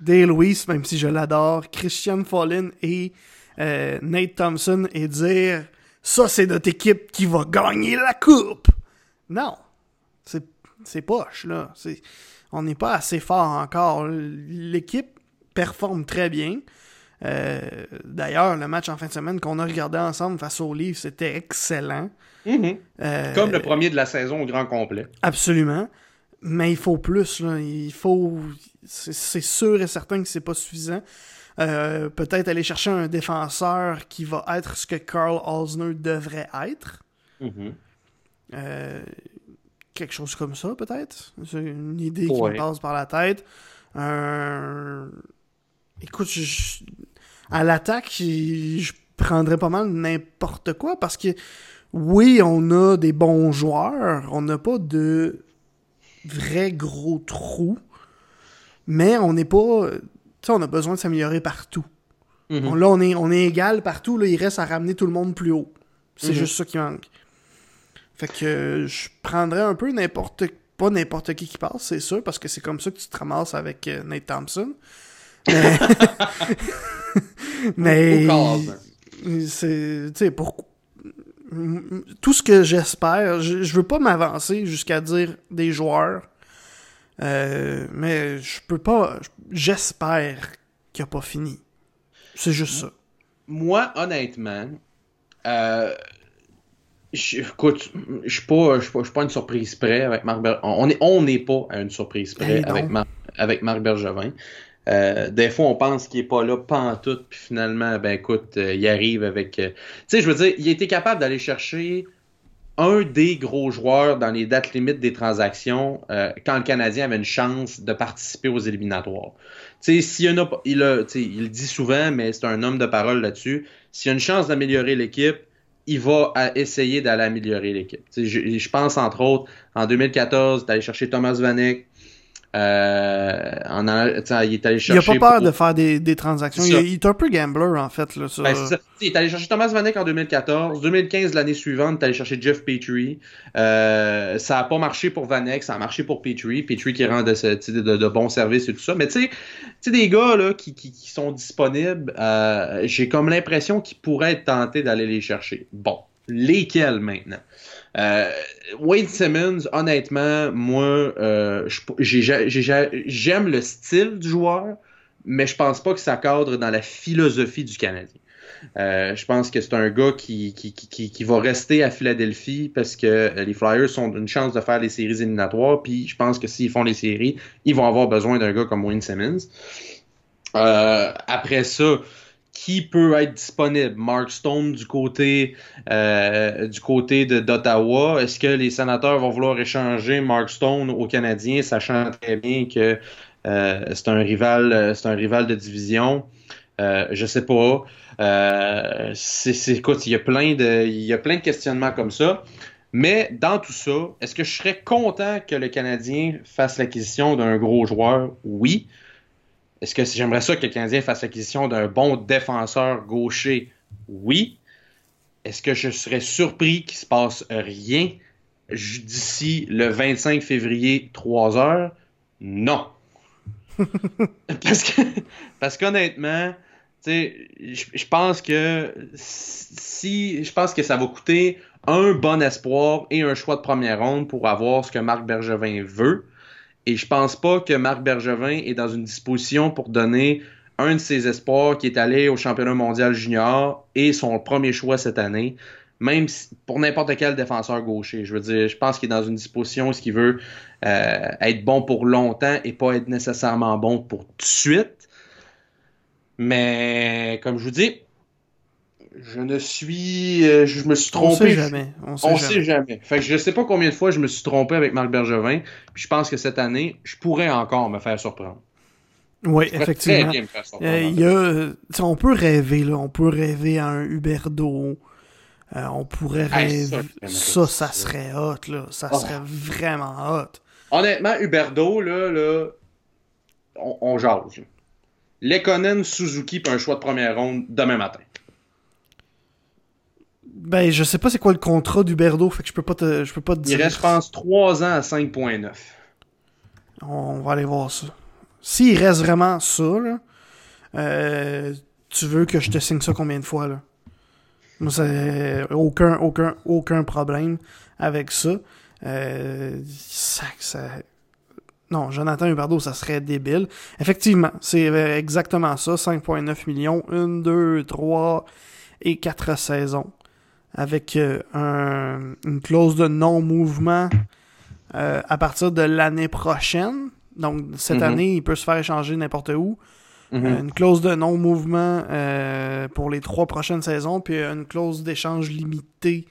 S2: Dale Lewis, même si je l'adore, Christian Fallin et euh, Nate Thompson et dire ça c'est notre équipe qui va gagner la coupe. Non. C'est poche, là. C'est... on n'est pas assez fort encore. L'équipe performe très bien. Euh, d'ailleurs, le match en fin de semaine qu'on a regardé ensemble face au livre, c'était excellent.
S1: Mm-hmm. Euh, Comme le premier de la saison au grand complet.
S2: Absolument. Mais il faut plus. Là. Il faut. C'est sûr et certain que c'est pas suffisant. Euh, peut-être aller chercher un défenseur qui va être ce que Carl Osner devrait être.
S1: Mm-hmm.
S2: Quelque chose comme ça, peut-être? C'est une idée qui me passe par la tête. Écoute, à l'attaque, je prendrais pas mal n'importe quoi parce que oui, on a des bons joueurs, on n'a pas de vrais gros trous, mais on n'est pas. Tu sais, on a besoin de s'améliorer partout. Mm-hmm. là, on est, on est égal partout, là, il reste à ramener tout le monde plus haut. C'est mm-hmm. juste ça qui manque. Fait que je prendrais un peu n'importe pas n'importe qui qui passe, c'est sûr, parce que c'est comme ça que tu te ramasses avec euh, Nate Thompson. Mais. Mais. C'est. Tu sais, pour. Tout ce que j'espère, je, je veux pas m'avancer jusqu'à dire des joueurs. Euh, mais je peux pas. J'espère qu'il a pas fini. C'est juste ça.
S1: Moi, honnêtement, euh, écoute, je suis pas, suis pas, une surprise près avec Marc Bergevin. On n'est on pas à une surprise près avec, avec Marc Bergevin. Euh, des fois, on pense qu'il est pas là pantoute, puis finalement, ben écoute, euh, il arrive avec. Euh, tu sais, je veux dire, il a été capable d'aller chercher un des gros joueurs dans les dates limites des transactions quand le Canadien avait une chance de participer aux éliminatoires. Tu sais, s'il y a, il, a, il le dit souvent, mais c'est un homme de parole là-dessus. S'il y a une chance d'améliorer l'équipe, il va essayer d'aller améliorer l'équipe. Je, je pense entre autres en 2014 d'aller chercher Thomas Vanek, euh, il est allé chercher.
S2: Il a pas peur de faire des, des transactions. Il, est un peu gambler, en fait. Là,
S1: ben, ça. Il est allé chercher Thomas Vanek en 2014. 2015, l'année suivante, il est allé chercher Jeff Petrie. Euh, ça a pas marché pour Vanek, ça a marché pour Petrie. Petrie qui rend de, de, de, bons services et tout ça. Mais tu sais, des gars là, qui, qui, qui sont disponibles, euh, j'ai comme l'impression qu'ils pourraient être tentés d'aller les chercher. Bon, lesquels maintenant? Euh, Wade Simmons, honnêtement, moi, euh, j'aime le style du joueur, mais je pense pas que ça cadre dans la philosophie du Canadien. Euh, je pense que c'est un gars qui, qui, qui, va rester à Philadelphie parce que les Flyers ont une chance de faire les séries éliminatoires. Puis je pense que s'ils font les séries, ils vont avoir besoin d'un gars comme Wayne Simmons. après ça, qui peut être disponible? Mark Stone du côté euh, du côté d'Ottawa. Est-ce que les sénateurs vont vouloir échanger Mark Stone aux Canadiens, sachant très bien que euh, c'est un rival, c'est un rival de division? Euh, je sais pas. Euh, c'est, écoute, il y a plein de, il y a plein de questionnements comme ça. Mais dans tout ça, est-ce que je serais content que le Canadien fasse l'acquisition d'un gros joueur? Oui. Est-ce que j'aimerais ça que le Canadien fasse l'acquisition d'un bon défenseur gaucher? Oui. Est-ce que je serais surpris qu'il se passe rien d'ici le 25 février, 3 heures? Non. parce que parce qu'honnêtement, je pense que si je pense que ça va coûter un bon espoir et un choix de première ronde pour avoir ce que Marc Bergevin veut. Et je pense pas que Marc Bergevin est dans une disposition pour donner un de ses espoirs qui est allé au championnat mondial junior et son premier choix cette année, même pour n'importe quel défenseur gaucher. Je veux dire, je pense qu'il est dans une disposition où il veut euh, être bon pour longtemps et pas être nécessairement bon pour tout de suite. Mais comme je vous dis, je ne suis. Euh, je me suis trompé. On
S2: sait jamais.
S1: On sait, jamais. sait jamais. Fait que je sais pas combien de fois je me suis trompé avec Marc Bergevin. Puis je pense que cette année, je pourrais encore me faire surprendre.
S2: Oui, effectivement. Euh, y a, on peut rêver, là. On peut rêver à un Huberdo. Euh, on pourrait rêver. ça, ça, serait hot, là. Ça oh. serait vraiment hot.
S1: Honnêtement, Huberdo, là, là on, on jase. Lekonen, Suzuki, puis un choix de première ronde demain matin.
S2: Ben, je sais pas c'est quoi le contrat d'Huberdo, fait que je peux pas te, je peux pas te
S1: dire. Il reste, je pense, 3 ans à 5.9.
S2: On va aller voir ça. S'il reste vraiment ça, là, euh, tu veux que je te signe ça combien de fois, là? Moi, c'est aucun, aucun, aucun problème avec ça. Euh, ça, ça Non, Jonathan Huberdeau, ça serait débile. Effectivement, c'est exactement ça. 5,9 millions, 1, 2, 3 et 4 saisons. Avec euh, un, une clause de non-mouvement euh, à partir de l'année prochaine. Donc, cette
S1: Mhm.
S2: année, il peut se faire échanger n'importe où.
S1: Mhm.
S2: Euh, une clause de non-mouvement euh, pour les trois prochaines saisons, puis une clause d'échange limitée,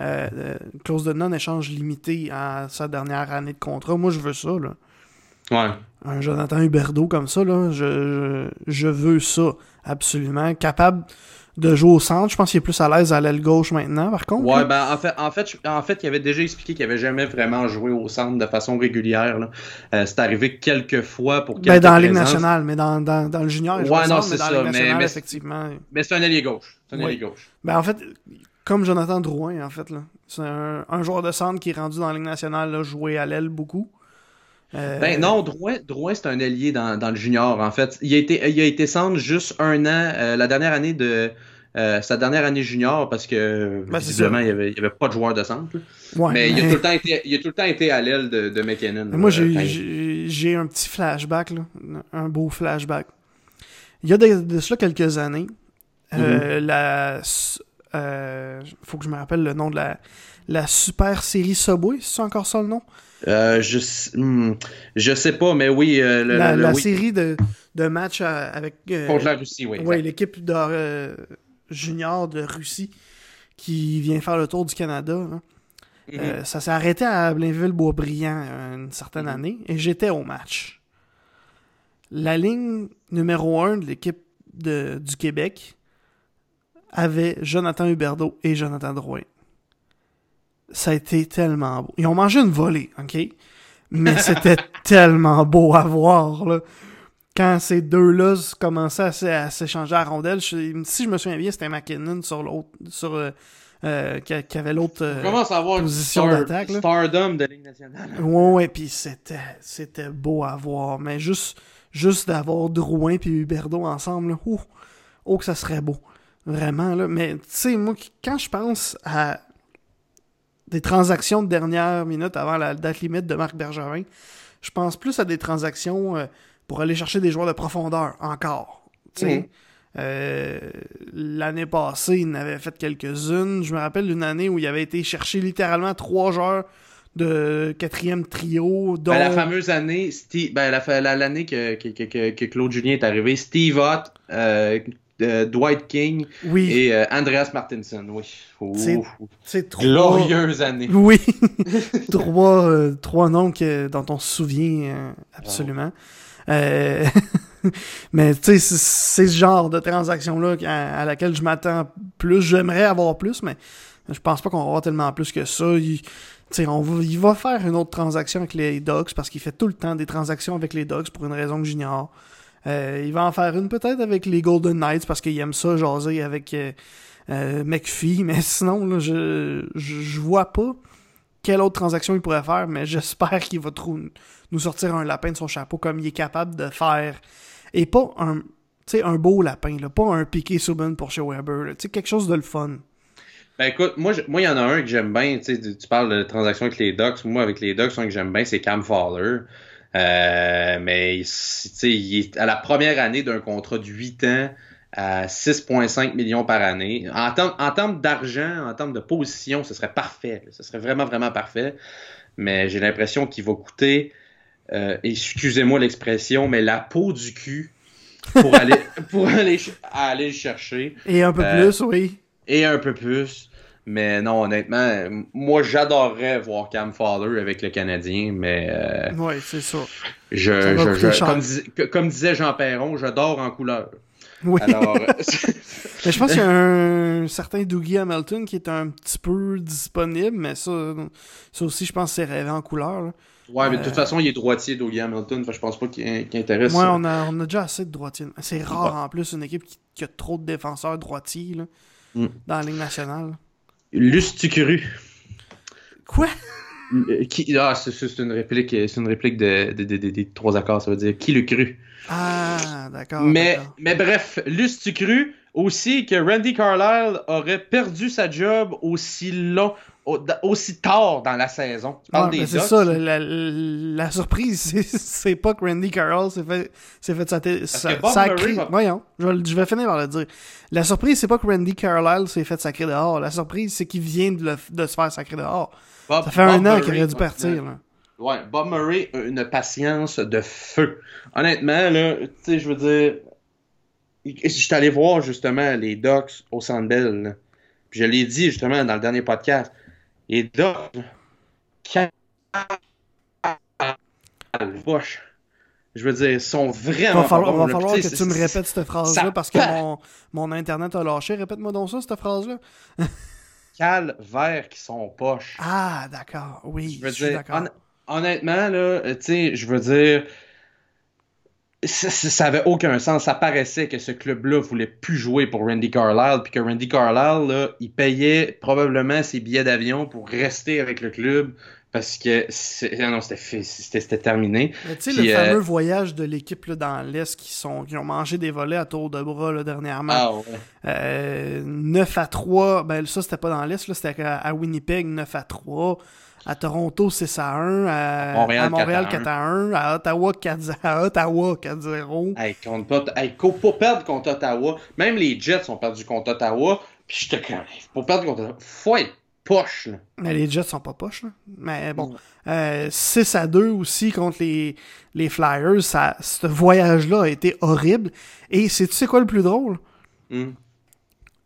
S2: euh, une clause de non-échange limitée à sa dernière année de contrat. Moi, je veux ça, là.
S1: Ouais.
S2: Un Jonathan Huberdeau comme ça, là, je, je, je veux ça, absolument. Capable de jouer au centre. Je pense qu'il est plus à l'aise à l'aile gauche maintenant, par contre.
S1: Ouais,
S2: là.
S1: ben en fait, en fait, en fait, il avait déjà expliqué qu'il avait jamais vraiment joué au centre de façon régulière. Euh, c'est arrivé quelques fois pour quelques
S2: Ben, dans la Ligue nationale, mais dans, dans, dans le junior,
S1: Ouais, non, c'est ça,
S2: Ligue
S1: mais-
S2: nationale,
S1: mais-
S2: effectivement.
S1: Mais c'est un allié gauche. C'est un
S2: Oui.
S1: gauche.
S2: Ben, en fait, comme Jonathan Drouin, en fait, là. C'est un, un joueur de centre qui est rendu dans la Ligue nationale, là, jouer à l'aile beaucoup. Euh,
S1: Ben non, Drouin, Drouin c'est un allié dans, dans le junior, en fait. Il a été, il a été centre juste un an, euh, la dernière année de. euh, sa dernière année junior parce que
S2: Ben,
S1: visiblement il n'y avait, avait pas de joueur de centre.
S2: ouais,
S1: mais, il, a tout le temps été, il a tout le temps été à l'aile de, de McKinnon.
S2: Moi, j'ai- un petit flashback, là, un beau flashback. Il y a de, de cela quelques années, la, euh, faut que je me rappelle le nom de la, la super série Subway, c'est encore ça le nom?
S1: Euh, je, hmm, je sais pas, mais oui. euh, le-
S2: la
S1: le-
S2: la
S1: oui,
S2: série de, de matchs à- avec euh,
S1: Contre la Russie, oui. exact.
S2: l'équipe de, euh, junior de Russie qui vient faire le tour du Canada. là.
S1: Mhm.
S2: Euh, ça s'est arrêté à Blainville-Boisbriand euh, une certaine
S1: Mhm.
S2: année et j'étais au match. La ligne numéro 1 de l'équipe du Québec avait Jonathan Huberdeau et Jonathan Drouin. Ça a été tellement beau. Ils ont mangé une volée, OK? Mais c'était tellement beau à voir, là. Quand ces deux-là commençaient à, s'échanger à rondelle, je- si je me souviens bien, c'était McKinnon sur l'autre, sur, euh, euh, qui, qui avait l'autre... euh,
S1: On commence à avoir
S2: position
S1: star-
S2: d'attaque, là.
S1: stardom de Ligue nationale.
S2: Ouais, ouais, puis c'était, c'était beau à voir. Mais juste, juste d'avoir Drouin puis Huberdo ensemble, là, oh, que ça serait beau. Vraiment, là. Mais, tu sais, moi, quand je pense à des transactions de dernière minute avant la date limite de Marc Bergevin, je pense plus à des transactions euh, pour aller chercher des joueurs de profondeur, encore.
S1: Mhm.
S2: Euh, L'année passée, il en avait fait quelques-unes. Je me rappelle d'une année où il avait été chercher littéralement trois joueurs de quatrième trio, dont...
S1: Ben, la fameuse année, Steve- ben, la la- l'année que, que, que- que- que Claude Julien est arrivé, Steve Ott, euh, euh, Dwight King
S2: Oui,
S1: et euh, Andreas Martinson. Oui.
S2: C'est- trois...
S1: glorieuse année.
S2: Oui, trois, euh, trois noms que, dont on se souvient euh, absolument. Mais tu sais, c'est- ce genre de transaction-là à, à laquelle je m'attends plus. J'aimerais avoir plus, mais je pense pas qu'on va avoir tellement plus que ça. Il, on va, il va faire une autre transaction avec les Dogs parce qu'il fait tout le temps des transactions avec les Dogs pour une raison que j'ignore. Euh, il va en faire une peut-être avec les Golden Knights parce qu'il aime ça jaser avec euh, euh, McPhee, mais sinon, je, vois pas quelle autre transaction il pourrait faire, mais j'espère qu'il va nous sortir un lapin de son chapeau comme il est capable de faire. Et pas un, beau lapin, pas un piqué Subban pour chez Weber. quelque chose de le fun.
S1: Ben écoute, moi, il y en a un que j'aime bien. Tu parles de transaction avec les Ducks. Moi, avec les Ducks, un que j'aime bien, c'est Cam Fowler. Euh, mais il- est à la première année d'un contrat de 8 ans à 6,5 millions par année. En termes, en termes d'argent, en termes de position, ce serait parfait. Ce serait vraiment, vraiment parfait. Mais j'ai l'impression qu'il va coûter, euh, excusez-moi l'expression, mais la peau du cul pour aller, pour aller, aller le chercher
S2: Et un peu
S1: Euh,
S2: plus, oui.
S1: et un peu plus. Mais non, honnêtement, moi j'adorerais voir Cam Fowler avec le Canadien, mais euh,
S2: Oui, c'est ça.
S1: je,
S2: Ça va
S1: je-
S2: coûter
S1: je-
S2: cher.
S1: comme, dis- que- comme disait Jean Perron, je dors en couleur.
S2: Oui.
S1: Alors, euh,
S2: Mais je pense qu'il y a un certain Dougie Hamilton qui est un petit peu disponible, mais ça, ça aussi, je pense que c'est rêvé en couleur. là.
S1: ouais, mais de toute
S2: Euh,
S1: façon, il est droitier, Dougie Hamilton, je pense pas qu'il intéresse.
S2: Ouais, on a, on a déjà assez de droitiers. C'est rare en plus une équipe qui, qui a trop de défenseurs droitiers là,
S1: Mm.
S2: dans la Ligue nationale.
S1: Lustucru.
S2: Quoi?
S1: Euh, Qui, ah, c'est une réplique, c'est une réplique de, de- de- de- des trois accords, ça veut dire qui le cru.
S2: Ah, d'accord.
S1: Mais, mais bref, Lustucru aussi que Randy Carlisle aurait perdu sa job aussi long, aussi tard dans la saison.
S2: c'est ça, la, la, surprise, c'est pas que Randy Carlisle s'est fait, fait sacrer. Voyons, je vais, finir par le dire. La surprise, c'est pas que Randy Carlisle s'est fait sacrer dehors. La surprise, c'est qu'il vient de, de, se faire sacrer dehors. ça fait un an qu'il aurait dû partir.
S1: Ouais, Bob Murray a une patience de feu. Honnêtement, là, tu sais, je veux dire, je suis allé voir justement les Ducks au Sandbell. Je l'ai dit justement dans le dernier podcast. Les Ducks, je veux dire, sont vraiment.
S2: Il va falloir, va falloir que tu me répètes cette phrase-là parce que mon, mon, internet a lâché. Répète-moi donc ça, cette phrase-là.
S1: vert qui sont poches.
S2: Ah, d'accord. Oui, je, suis d'accord.
S1: honnêtement, là, tu sais, je veux dire, ça, n'avait aucun sens. Ça paraissait que ce club-là voulait plus jouer pour Randy Carlisle, puis que Randy Carlisle, là, il payait probablement ses billets d'avion pour rester avec le club parce que non, c'était terminé.
S2: Tu sais, le fameux euh, voyage de l'équipe dans l'Est qui, sont, qui ont mangé des volets à tour de bras là, dernièrement. Ah, ouais. euh, 9 à 3, ben ça c'était pas dans l'Est, c'était à Winnipeg, 9 à 3 à Toronto 6 à 1, à Montréal, 4, à 1. à Ottawa 4 à Ottawa 4-0.
S1: Hey, pas, hey, pas perdre contre Ottawa. Même les Jets ont perdu contre Ottawa. Puis j'étais quand pour perdre contre Ottawa, faut être poche. Là.
S2: Mais les Jets sont pas poches. Là. Mais bon, euh, 6 à 2 aussi contre les, les Flyers. Ça, ce voyage-là a été horrible. Et c'est tu sais quoi le plus drôle? Mm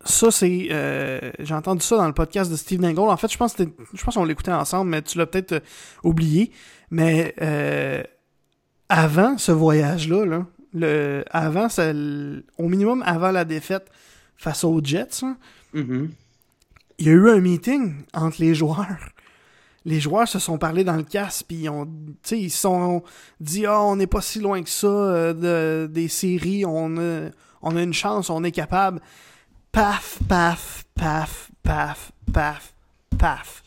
S2: ça, c'est. Euh, j'ai entendu ça dans le podcast de Steve Dangle. En fait, je pense, que je pense qu'on l'écoutait ensemble, mais tu l'as peut-être euh, oublié. Mais euh, avant ce voyage-là, là, le, avant, ça, au minimum avant la défaite face aux Jets, mm-hmm. il y a eu un meeting entre les joueurs. Les joueurs se sont parlé dans le casque, puis ils ont, ils se sont dit, ah, on n'est pas si loin que ça de, des séries, on a, on a une chance, on est capable paf, paf, paf, paf, paf, paf.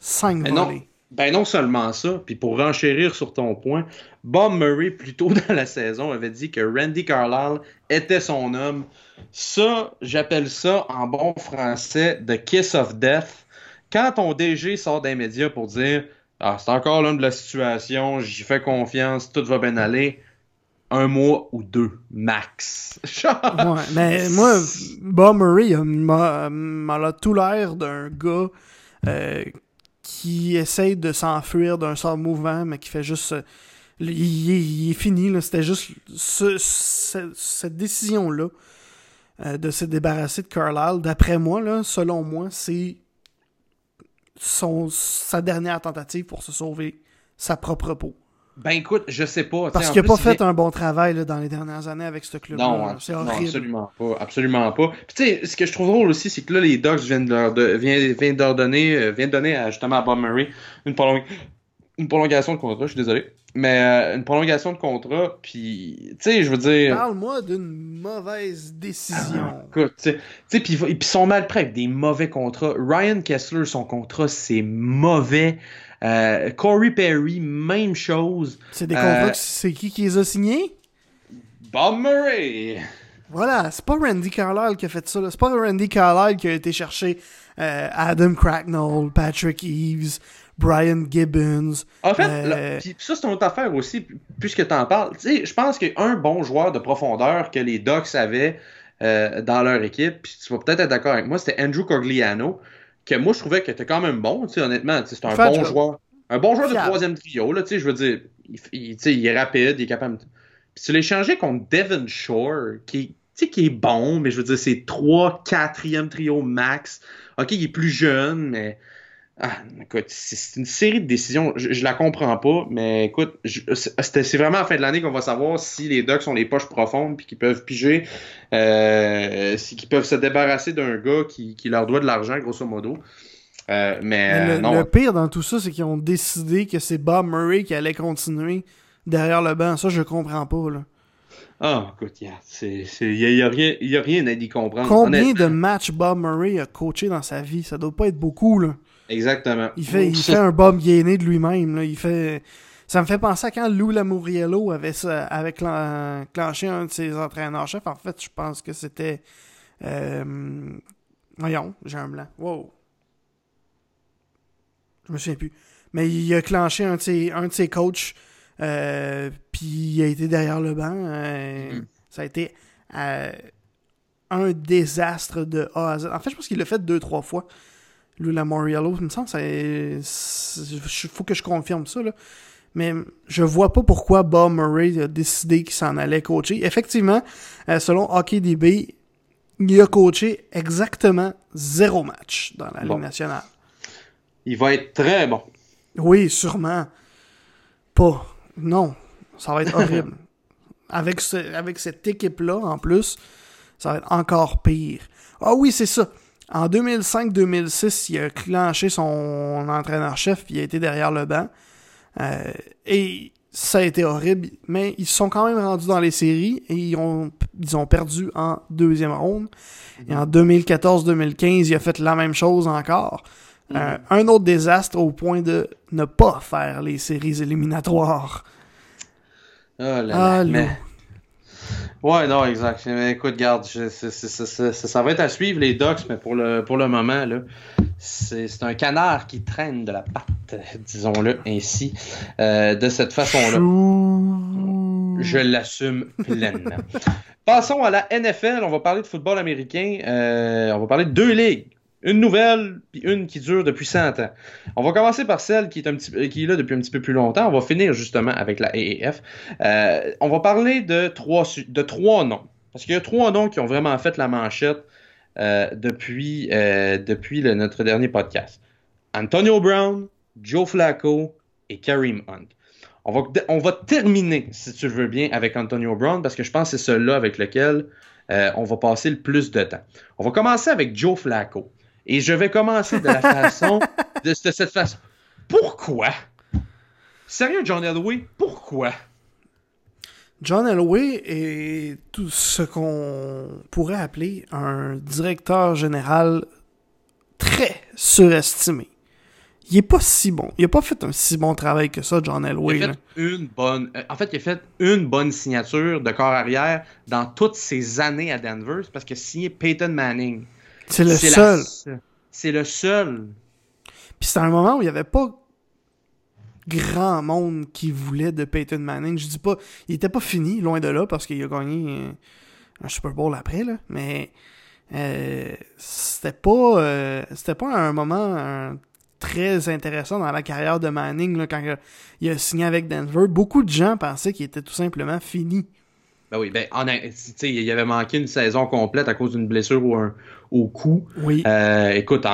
S2: Cinq ben
S1: non, ben non seulement ça, puis pour renchérir sur ton point, Bob Murray, plus tôt dans la saison, avait dit que Randy Carlisle était son homme. Ça, j'appelle ça en bon français The Kiss of Death. Quand ton DG sort des médias pour dire Ah, c'est encore l'homme de la situation, j'y fais confiance, tout va bien aller un mois ou deux max.
S2: ouais, mais moi, Bob Murray m'a tout l'air d'un gars euh, qui essaye de s'enfuir d'un sort mouvant, mais qui fait juste. Euh, il, est fini, c'était juste cette décision-là euh, de se débarrasser de Carlisle. D'après moi, là, selon moi, c'est sa dernière tentative pour se sauver sa propre peau.
S1: Ben écoute, je sais pas.
S2: Parce qu'il n'a pas fait un bon travail là, dans les dernières années avec ce club-là.
S1: Non, absolument pas. Absolument pas. Puis tu sais, ce que je trouve drôle aussi, c'est que là, les Dogs viennent de leur, de, viennent, viennent de donner, euh, viennent donner à, justement à Bob Murray une, une prolongation de contrat, je suis désolé. Mais euh, une prolongation de contrat, puis tu sais, je veux dire.
S2: Parle-moi d'une mauvaise décision. Ah,
S1: écoute, tu sais, puis ils sont mal prêts avec des mauvais contrats. Ryan Kessler, son contrat, c'est mauvais. Euh, Corey Perry, même chose.
S2: C'est des contrats, euh, c'est qui qui les a signés?
S1: Bob Murray.
S2: Voilà, c'est pas Randy Carlisle qui a fait ça. C'est pas Randy Carlisle qui a été chercher euh, Adam Cracknell, Patrick Eves, Brian Gibbons.
S1: En fait, ça c'est une autre affaire aussi, puisque tu en parles. Je pense qu'un bon joueur de profondeur que les Ducks avaient dans leur équipe, puis tu vas peut-être être, d'accord avec moi, c'était Andrew Cogliano que moi, je trouvais qu'il était quand même bon, honnêtement. C'est un bon joueur. Un bon joueur de troisième trio, là, je veux dire. Il, il, est rapide, il est capable. Puis tu l'as échangé contre Devon Shore, qui, qui est bon, mais je veux dire, c'est 3 4e trio max. Ok, il est plus jeune, mais ah, écoute, c'est une série de décisions. Je, la comprends pas, mais écoute, c'est vraiment à la fin de l'année qu'on va savoir si les Ducks ont les poches profondes puis qu'ils peuvent piger, euh, qu'ils peuvent se débarrasser d'un gars qui, leur doit de l'argent, grosso modo. Euh, mais,
S2: le, pire dans tout ça, c'est qu'ils ont décidé que c'est Bob Murray qui allait continuer derrière le banc. Ça, je comprends pas, là.
S1: Ah, écoute, il n'y a, rien, y a rien à y comprendre.
S2: Combien de matchs Bob Murray a coaché dans sa vie? Ça doit pas être beaucoup, là.
S1: Exactement.
S2: Il fait, il fait un Bob Gainé de lui-même. Il fait. Ça me fait penser à quand Lou Lamouriello avait, avait clenché un de ses entraîneurs-chefs. En fait, je pense que c'était Euh, voyons, j'ai un blanc. Wow. Je me souviens plus. Mais il a clenché un de ses, un de ses coachs, euh, puis il a été derrière le banc. Euh, mm. Ça a été un désastre de A à Z. En fait, je pense qu'il l'a fait deux, trois fois. Lou Lamoriello, il me semble, il faut que je confirme ça, là. Mais je vois pas pourquoi Bob Murray a décidé qu'il s'en allait coacher. Effectivement, euh, selon HockeyDB, il a coaché exactement zéro match dans la Ligue nationale.
S1: Il va être très bon.
S2: Oui, sûrement. Pas. Non. Ça va être horrible. avec, avec cette équipe-là, en plus, ça va être encore pire. Ah oui, c'est ça. En 2005-2006, il a clenché son entraîneur-chef puis il a été derrière le banc. Euh, et ça a été horrible, mais ils sont quand même rendus dans les séries et ils ont, ils ont perdu en deuxième ronde. Et en 2014-2015, il a fait la même chose encore. Euh, un autre désastre au point de ne pas faire les séries éliminatoires.
S1: Oh là là. Ouais, non, exact. Écoute, garde, ça va être à suivre les docs, mais pour le, pour le moment, là, c'est un canard qui traîne de la patte, disons-le ainsi, euh, de cette façon-là. Je l'assume pleinement. Passons à la NFL. On va parler de football américain. Euh, on va parler de deux ligues. Une nouvelle, puis une qui dure depuis 100 ans. On va commencer par celle qui est, un là depuis un petit peu plus longtemps. On va finir justement avec la AAF. Euh, on va parler de trois, de noms. Parce qu'il y a trois noms qui ont vraiment fait la manchette euh, depuis, euh, notre dernier podcast. Antonio Brown, Joe Flacco et Kareem Hunt. On va, on va terminer, si tu veux bien, avec Antonio Brown parce que je pense que c'est celui-là avec lequel on va passer le plus de temps. On va commencer avec Joe Flacco. Et je vais commencer de la façon, de, cette façon. Pourquoi? Sérieux, John Elway, pourquoi?
S2: John Elway est tout ce qu'on pourrait appeler un directeur général très surestimé. Il est pas si bon. Il a pas fait un si bon travail que ça, John Elway.
S1: Il a fait une bonne. Euh, en fait, il a fait une bonne signature de corps arrière dans toutes ces années à Denver, parce qu'il a signé Peyton Manning.
S2: C'est le seul.
S1: C'est le seul.
S2: Puis c'était un moment où il n'y avait pas grand monde qui voulait de Peyton Manning. Je dis pas, il était pas fini, loin de là, parce qu'il a gagné un Super Bowl après, là. Mais euh, c'était pas, euh, c'était pas un moment très intéressant dans la carrière de Manning là, quand il a signé avec Denver. Beaucoup de gens pensaient qu'il était tout simplement fini.
S1: Ben oui, ben, il avait manqué une saison complète à cause d'une blessure ou un, au cou.
S2: Oui.
S1: Euh, écoute,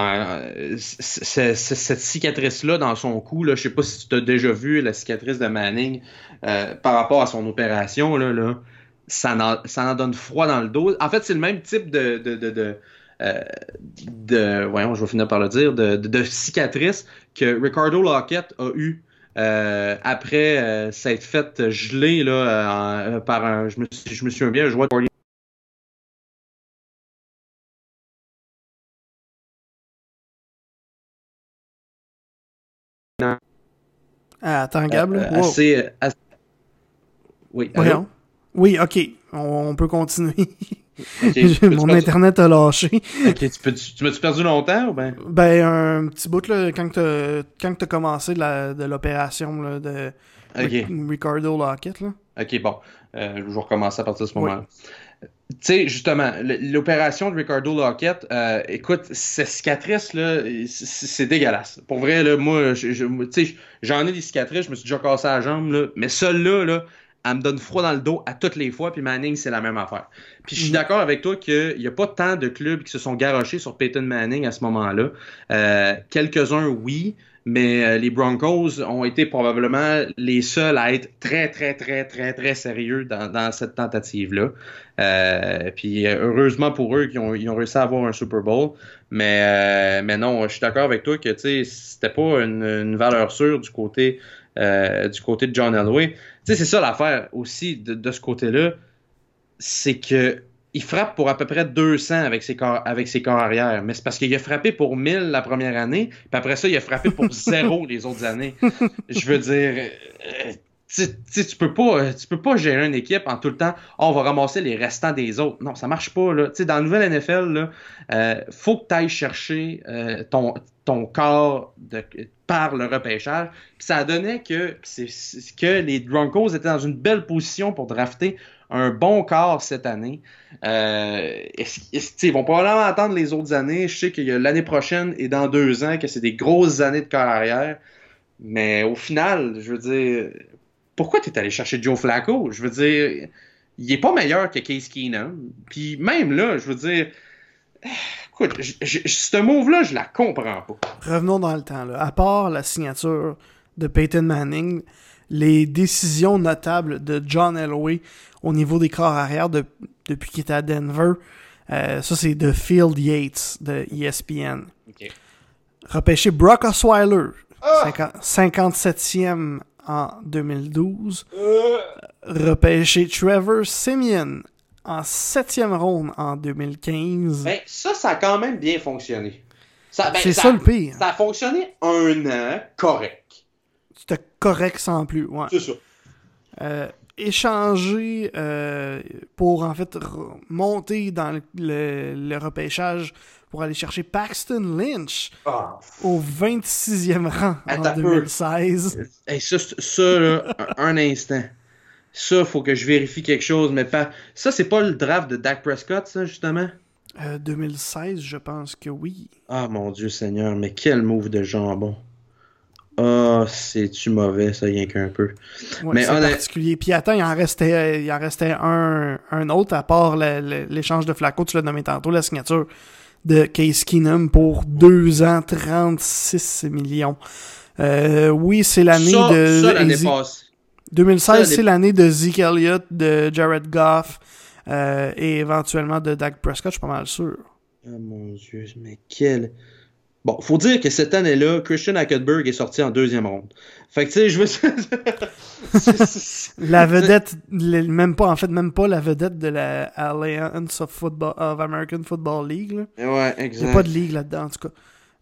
S1: cette cicatrice-là dans son cou, là, je sais pas si tu as déjà vu la cicatrice de Manning euh, par rapport à son opération, là, là ça, en, ça en donne froid dans le dos. En fait, c'est le même type de, de, de, de euh, voyons, je vais finir par le dire, de, de, cicatrice que Ricardo Lockett a eu euh, après euh, s'être fait geler là, par un. Je me, je me souviens bien, un joueur de
S2: attends, Gab,
S1: là. Assez,
S2: Oui, Oui, ok. On, peut continuer. Mon internet a lâché.
S1: ok, tu, tu, m'as-tu perdu longtemps ou ben?
S2: Ben, un petit bout, là, quand t'as, commencé de l'opération de Ricardo Lockett, là.
S1: Ok, bon. Euh, je vais recommencer à partir de ce moment-là. Tu sais, justement, l'opération de Ricardo Lockett, euh, écoute, cette cicatrice-là, c'est dégueulasse. Pour vrai, là, moi, j'en ai des cicatrices, je me suis déjà cassé la jambe, là, mais celle-là, là, elle me donne froid dans le dos à toutes les fois, puis Manning, c'est la même affaire. Puis je suis mm. d'accord avec toi qu'il n'y a pas tant de clubs qui se sont garochés sur Peyton Manning à ce moment-là. Euh, quelques-uns, oui, mais euh, les Broncos ont été probablement les seuls à être très, très, très, très, très sérieux dans, cette tentative-là. Euh, puis heureusement pour eux qu'ils ont, ont, réussi à avoir un Super Bowl. Mais, mais non, je suis d'accord avec toi que c'était pas une, valeur sûre du côté, du côté de John Elway c'est ça l'affaire aussi de, ce côté-là, c'est que il frappe pour à peu près 200 avec ses corps, avec ses corps arrière. Mais c'est parce qu'il a frappé pour 1000 la première année, puis après ça, il a frappé pour zéro les autres années. Je veux dire, euh, tu peux pas tu peux pas gérer une équipe en tout le temps oh, on va ramasser les restants des autres non ça marche pas là dans la nouvelle NFL là euh, faut que tu ailles chercher euh, ton ton corps de, par le repêchage Puis ça donnait que que les Broncos étaient dans une belle position pour drafter un bon corps cette année. Euh, ils vont probablement attendre les autres années. Je sais qu'il y a l'année prochaine et dans deux ans que c'est des grosses années de carrière. Mais au final, je veux dire, pourquoi tu es allé chercher Joe Flacco? Je veux dire, il est pas meilleur que Case Keenum. Puis même là, je veux dire, écoute, ce move-là, je la comprends pas.
S2: Revenons dans le temps. Là. À part la signature de Peyton Manning, les décisions notables de John Elway au niveau des corps arrière depuis qu'il était à Denver, euh, ça c'est de Field Yates de ESPN. Repêcher Brock Osweiler, 57e en 2012. Euh. Repêcher Trevor Simeon en 7e ronde en 2015.
S1: Ben, ça, ça a quand même bien fonctionné.
S2: Ben, c'est ça, le pire.
S1: Ça a fonctionné un an correct.
S2: C'était correct sans plus, ouais.
S1: C'est ça.
S2: Euh, échanger euh, pour en fait monter dans le, repêchage pour aller chercher Paxton Lynch ah. au 26e rang en 2016.
S1: ça, ça un, instant. Ça, faut que je vérifie quelque chose, mais pas. Ça, c'est pas le draft de Dak Prescott, ça, justement?
S2: 2016, euh, je pense que oui.
S1: Ah, mon Dieu Seigneur, mais quel move de jambon. Ah, c'est-tu mauvais, ça, rien qu'un peu.
S2: mais c'est particulier. Puis attends, il en restait, il en restait un, un autre, à part l'échange de Flacco, tu l'as nommé tantôt, la signature de Case Keenum pour 2 ans, 36 millions. Euh, oui, c'est l'année de...
S1: Ça, l'année passée.
S2: 2016, c'est l'année de Zeke Elliott, de Jared Goff euh, et éventuellement de Dak Prescott, je suis pas mal sûr.
S1: Oh mon dieu, mais quel... Bon, faut dire que cette année-là, Christian Hackenberg est sorti en deuxième ronde. Fait que, tu sais, je
S2: veux... la vedette, même pas, en fait, même pas la vedette de la Alliance of, Football, of American Football League. Là.
S1: Ouais, exact.
S2: Il a pas de ligue là-dedans, en tout cas.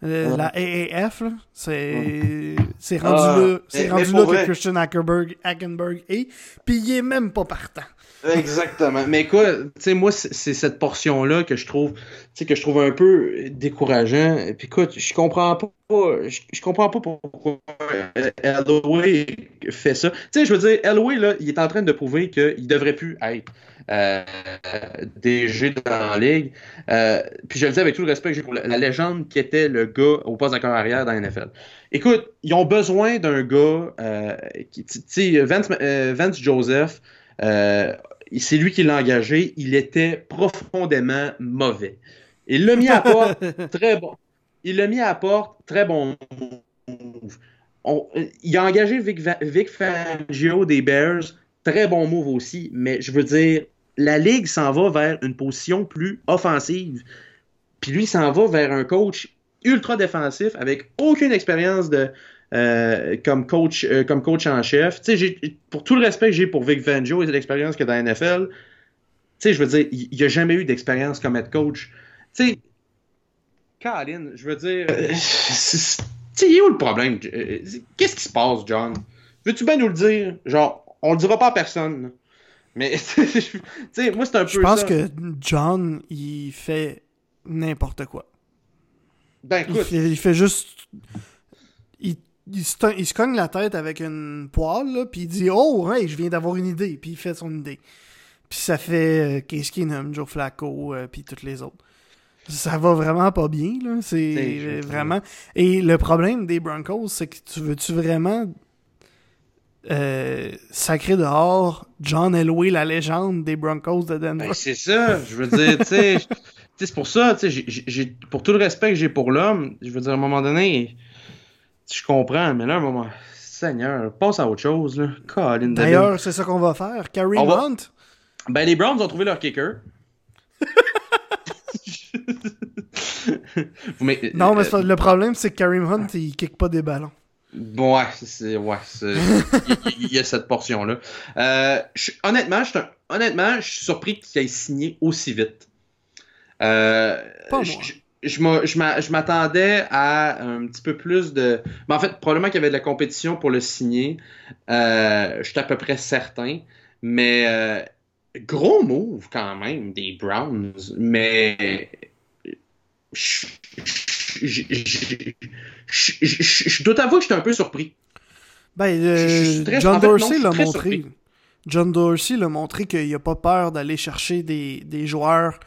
S2: Euh, la AAF, c'est rendu ah, là, c'est rendu là que Christian Hackenberg, Hackenberg est, puis il est même pas partant.
S1: Exactement. Mais quoi, tu sais, moi, c'est cette portion-là que je trouve, que je trouve un peu décourageant. Et puis écoute, je comprends pas, je, comprends pas pourquoi Elway fait ça. Tu sais, je veux dire, Elway, là, il est en train de prouver qu'il devrait plus être euh, DG dans la ligue. Euh, puis je le dis avec tout le respect que j'ai pour la, légende qui était le gars au poste d'accord arrière dans la NFL. Écoute, ils ont besoin d'un gars, euh, tu sais, Vance, euh, Vance Joseph, euh, c'est lui qui l'a engagé. Il était profondément mauvais. Il l'a mis à porte, très bon. Il l'a mis à porte, très bon move. il a engagé Vic, Vic, Fangio des Bears, très bon move aussi, mais je veux dire, la Ligue s'en va vers une position plus offensive. Puis lui s'en va vers un coach ultra défensif avec aucune expérience de, euh, comme, coach, euh, comme coach en chef. Pour tout le respect que j'ai pour Vic Fangio et l'expérience qu'il a dans la NFL, je veux dire, il n'y a jamais eu d'expérience comme head coach. Tu sais, Colin, je veux dire, euh, il est où le problème? Qu'est-ce qui se passe, John? Veux-tu bien nous le dire? Genre, on le dira pas à personne. Mais, tu sais, moi, c'est un peu
S2: Je pense que John, il fait n'importe quoi.
S1: Ben, écoute.
S2: Il fait, juste il se, cogne la tête avec une poêle, là, puis il dit Oh, hey, je viens d'avoir une idée, puis il fait son idée. Puis ça fait euh, Case Keenum, Joe Flacco, euh, puis toutes les autres. Ça va vraiment pas bien, là. C'est vraiment. Et le problème des Broncos, c'est que tu veux-tu vraiment euh, sacrer dehors John Elway, la légende des Broncos de Denver?
S1: Ben, c'est ça, je veux dire, tu sais. c'est pour ça, tu sais, pour tout le respect que j'ai pour l'homme, je veux dire, à un moment donné je comprends, mais là, un moment. Seigneur, passe à autre chose, là.
S2: D'ailleurs, c'est ça qu'on va faire. Kareem Hunt?
S1: Ben, les Browns ont trouvé leur kicker.
S2: non, mais le problème, c'est que Kareem Hunt, il kick pas des ballons.
S1: Ouais, c'est, ouais, il, y, a cette portion-là. Euh, honnêtement, je suis surpris qu'il ait signé aussi vite. Euh,
S2: pas moi.
S1: je m'attendais à un petit peu plus de. Mais en fait, probablement qu'il y avait de la compétition pour le signer. Euh, je suis à peu près certain. Mais euh, gros move quand même des Browns. Mais je, dois t'avouer que j'étais un peu surpris.
S2: Ben, euh, John Dorsey l'a montré. John Dorsey l'a montré qu'il n'a pas peur d'aller chercher des, des joueurs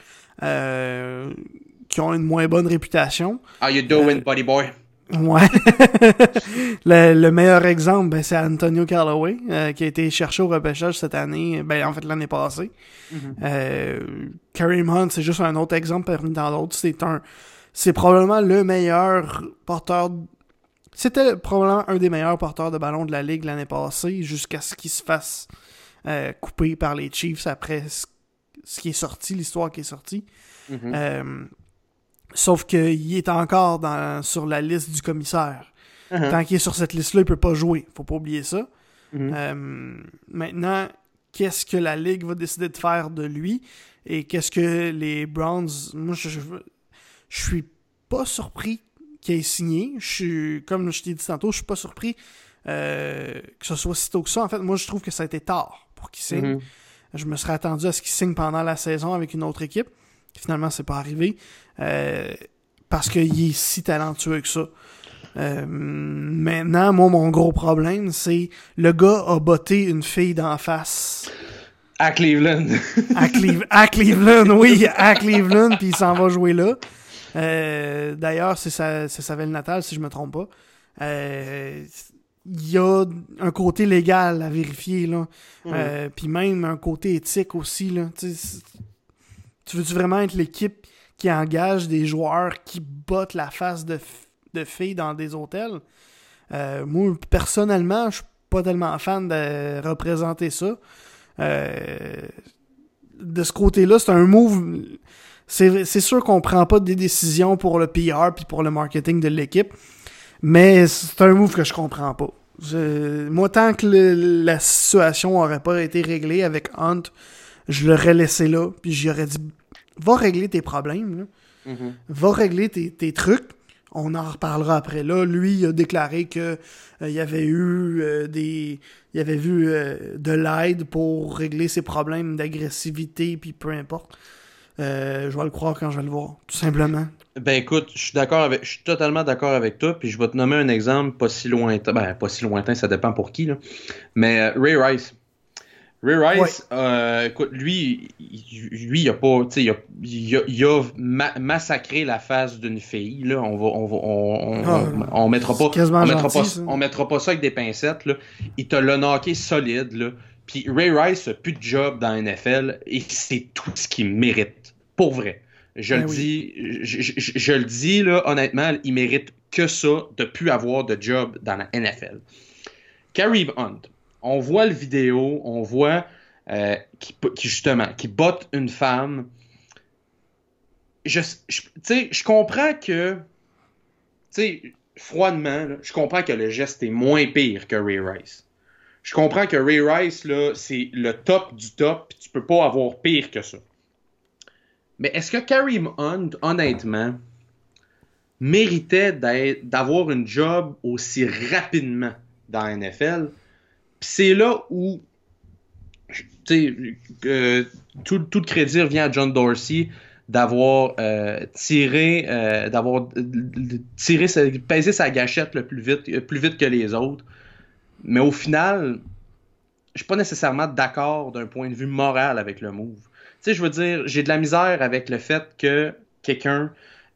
S2: qui ont une moins bonne réputation.
S1: How you doing, euh, buddy boy?
S2: Ouais. le, meilleur exemple, ben, c'est Antonio Callaway, euh, qui a été cherché au repêchage cette année, ben, en fait l'année passée. Mm Kareem Hunt, c'est juste un autre exemple parmi tant d'autres. C'est un, c'est probablement le meilleur porteur. C'était probablement un des meilleurs porteurs de ballon de la ligue l'année passée, jusqu'à ce qu'il se fasse couper par les Chiefs après ce qui est sorti, l'histoire qui est sortie. Mm-hmm. Sauf qu'il est encore dans, sur la liste du commissaire. Uh-huh. Tant qu'il est sur cette liste-là, il peut pas jouer. Faut pas oublier ça. Mm-hmm. Euh, maintenant, qu'est-ce que la Ligue va décider de faire de lui? Et qu'est-ce que les Browns... Moi, je, je, suis pas surpris qu'il ait signé. Je suis, comme je t'ai dit tantôt, je suis pas surpris euh, que ce soit si tôt que ça. En fait, moi, je trouve que ça a été tard pour qu'il signe. Mm-hmm. Je me serais attendu à ce qu'il signe pendant la saison avec une autre équipe. Finalement, c'est pas arrivé. Euh, parce qu'il est si talentueux que ça. Euh, maintenant, moi, mon gros problème, c'est le gars a botté une fille d'en face.
S1: À Cleveland.
S2: à, Cleveland, oui, à Cleveland, puis il s'en va jouer là. Euh, d'ailleurs, c'est sa, sa ville natale, si je me trompe pas. Il y a un côté légal à vérifier, là. puis même un côté éthique aussi, là. Tu veux-tu vraiment être l'équipe qui engage des joueurs qui bottent la face de, de filles dans des hôtels? Euh, moi, personnellement, je suis pas tellement fan de représenter ça. Euh, de ce côté-là, c'est un move. C'est sûr qu'on prend pas des décisions pour le PR puis pour le marketing de l'équipe, mais c'est un move que je comprends pas. moi, tant que la situation aurait pas été réglée avec Hunt, je l'aurais laissé là, puis j'aurais dit va régler tes problèmes, mm-hmm. va régler tes, trucs. On en reparlera après. Là, lui, il a déclaré que euh, il y avait eu euh, des. Il avait vu euh, de l'aide pour régler ses problèmes d'agressivité, puis peu importe. Je vais le croire quand je vais le voir, tout simplement.
S1: Ben écoute, je suis d'accord avec, je suis totalement d'accord avec toi, puis je vais te nommer un exemple pas si lointain, ben pas si lointain, ça dépend pour qui là, mais Ray Rice. Ray Rice, euh, écoute, lui, lui, il a pas, tu sais, il a, massacré la face d'une fille. Là, on va, on va, on, ah, on, mettra pas, on mettra pas, on mettra pas ça avec des pincettes. Là. Il te l'a knocké solide. Là. Puis Ray Rice a plus de job dans la NFL et c'est tout ce qu'il mérite, pour vrai. Je ben le dis, je, je, le dis là, honnêtement, il mérite que ça de plus avoir de job dans la NFL. Kareem Hunt, on voit le vidéo, on voit euh, qui, justement, qui botte une femme. Je, sais, je comprends que, tu sais, froidement, je comprends que le geste est moins pire que Ray Rice. Je comprends que Ray Rice, là, c'est le top du top, pis tu peux pas avoir pire que ça. Mais est-ce que Kareem Hunt, honnêtement, méritait d'avoir une job aussi rapidement dans la NFL? c'est là où euh, tout, le crédit revient à John Dorsey d'avoir euh, tiré, euh, d'avoir tiré, pesé sa gâchette le plus vite, plus vite que les autres. Mais au final, je suis pas nécessairement d'accord d'un point de vue moral avec le move. Tu sais, je veux dire, j'ai de la misère avec le fait que quelqu'un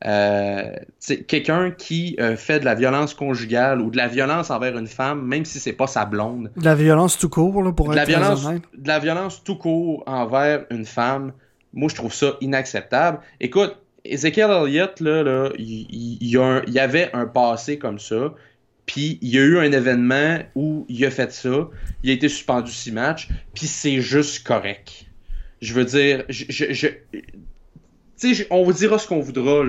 S1: euh, quelqu'un qui euh, fait de la violence conjugale ou de la violence envers une femme, même si c'est pas sa blonde.
S2: De la violence tout court, là, pour
S1: de la violence, De la violence tout court envers une femme, moi je trouve ça inacceptable. Écoute, Ezekiel Elliott, là, là il, il, y avait un passé comme ça. Puis il y a eu un événement où il a fait ça, il a été suspendu six matchs, puis c'est juste correct. Je veux dire, on vous dira ce qu'on voudra,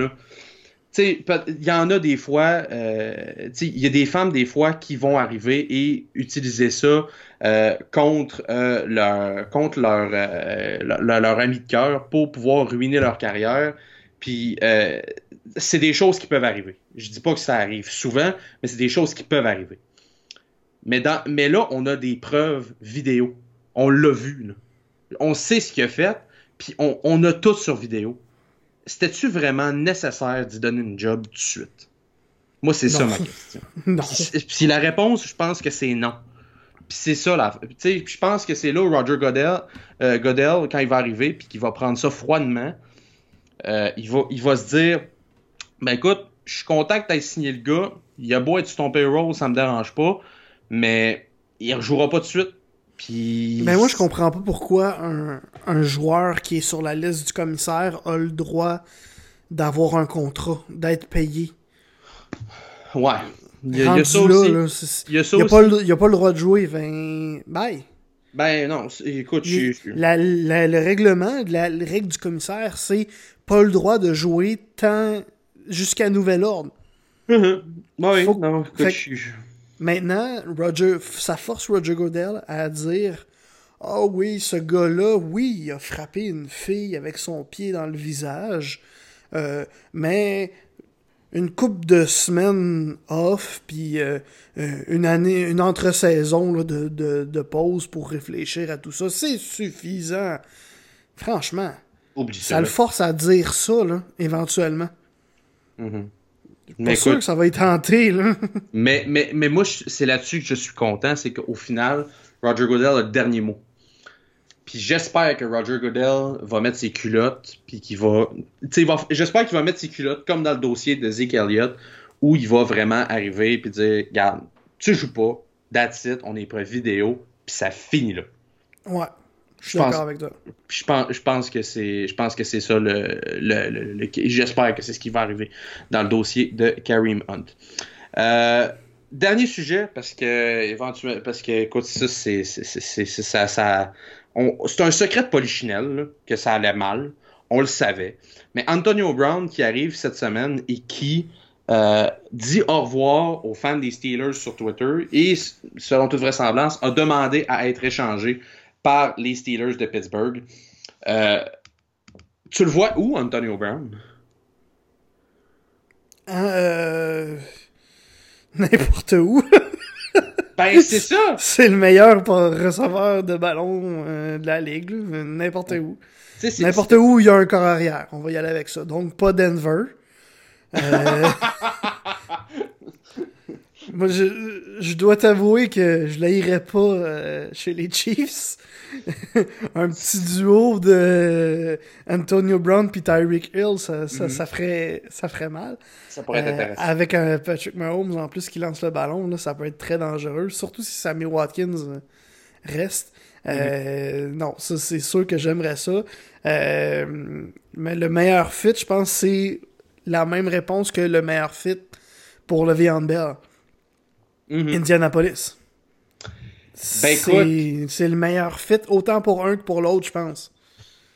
S1: il y en a des fois, euh, il y a des femmes des fois qui vont arriver et utiliser ça euh, contre, euh, leur, contre leur, leur, ami de cœur pour pouvoir ruiner leur carrière. Puis c'est des choses qui peuvent arriver. Je dis pas que ça arrive souvent, mais c'est des choses qui peuvent arriver. Mais, dans, mais là, on a des preuves vidéo. On l'a vu. Là. On sait ce qu'il a fait, puis on, on, a tout sur vidéo. C'était-tu vraiment nécessaire d'y donner une job tout de suite? Moi, c'est ça ma question. non. Puis, la réponse, je pense que c'est non. Puis c'est ça. Tu je pense que c'est là où Roger Goodell, euh, quand il va arriver, puis qu'il va prendre ça froidement, euh, il, va, il va se dire Ben écoute, je suis content que tu aies signé le gars. Il a beau être sur ton payroll, ça me dérange pas. Mais il ne rejouera pas de suite. Puis...
S2: Mais moi, je comprends pas pourquoi un, un, joueur qui est sur la liste du commissaire a le droit d'avoir un contrat, d'être payé.
S1: Ouais. Il y a, il y a ça aussi.
S2: il y a ça il aussi. Pas le, il a pas le droit de jouer. Ben, bye.
S1: Ben non, écoute,
S2: je, je... La, la, le règlement, la, la règle du commissaire, c'est pas le droit de jouer tant jusqu'à nouvel ordre.
S1: Mm -hmm. oui, Faut... non, écoute, je...
S2: Maintenant, Roger, ça force Roger Godel à dire Ah oh oui, ce gars-là, oui, il a frappé une fille avec son pied dans le visage, euh, mais une coupe de semaines off, puis euh, euh, une année, une entre-saison de, de, de, pause pour réfléchir à tout ça, c'est suffisant. Franchement.
S1: Oublie
S2: ça. Ça le force à dire ça, là, éventuellement.
S1: Mm -hmm.
S2: Mais sûr que ça va être tenté, là.
S1: mais, mais, mais moi, c'est là-dessus que je suis content, c'est qu'au final, Roger Goodell a le dernier mot. Puis j'espère que Roger Goodell va mettre ses culottes, puis qu'il va... va j'espère qu'il va mettre ses culottes comme dans le dossier de Zeke Elliott, où il va vraiment arriver puis dire, regarde, tu joues pas, that's it, on est prêt vidéo, puis ça finit là.
S2: Ouais. Je suis d'accord avec toi.
S1: Je pense, je pense que c'est, je pense que c'est ça le, le, le, le j'espère que c'est ce qui va arriver dans le dossier de Kareem Hunt. Euh, dernier sujet parce que éventuellement, parce que écoute ça c'est, c'est, c'est, ça, ça c'est un secret de Polichinelle là, que ça allait mal. On le savait. Mais Antonio Brown qui arrive cette semaine et qui euh, dit au revoir aux fans des Steelers sur Twitter et, selon toute vraisemblance, a demandé à être échangé par les Steelers de Pittsburgh. Euh, tu le vois où, Antonio Brown?
S2: Euh... N'importe où.
S1: ben, c'est ça!
S2: C'est le meilleur receveur de ballon euh, de la ligue, n'importe où. N'importe où il y a un corps arrière. On va y aller avec ça. Donc, pas Denver. Euh... Moi, je, je dois t'avouer que je l'aillerais pas euh, chez les Chiefs. un petit duo de Antonio Brown puis Tyreek Hill, ça, ça, mm -hmm. ça, ferait, ça ferait mal.
S1: Ça pourrait être euh, intéressant.
S2: Avec un Patrick Mahomes en plus qui lance le ballon, là, ça peut être très dangereux, surtout si Sammy Watkins euh, reste. Mm -hmm. non, ça c'est sûr que j'aimerais ça. mais le meilleur fit, je pense, c'est la même réponse que le meilleur fit pour le Vian Bell. Mm -hmm. Indianapolis.
S1: Ben.
S2: C'est le meilleur fit, autant pour un que pour l'autre, je pense.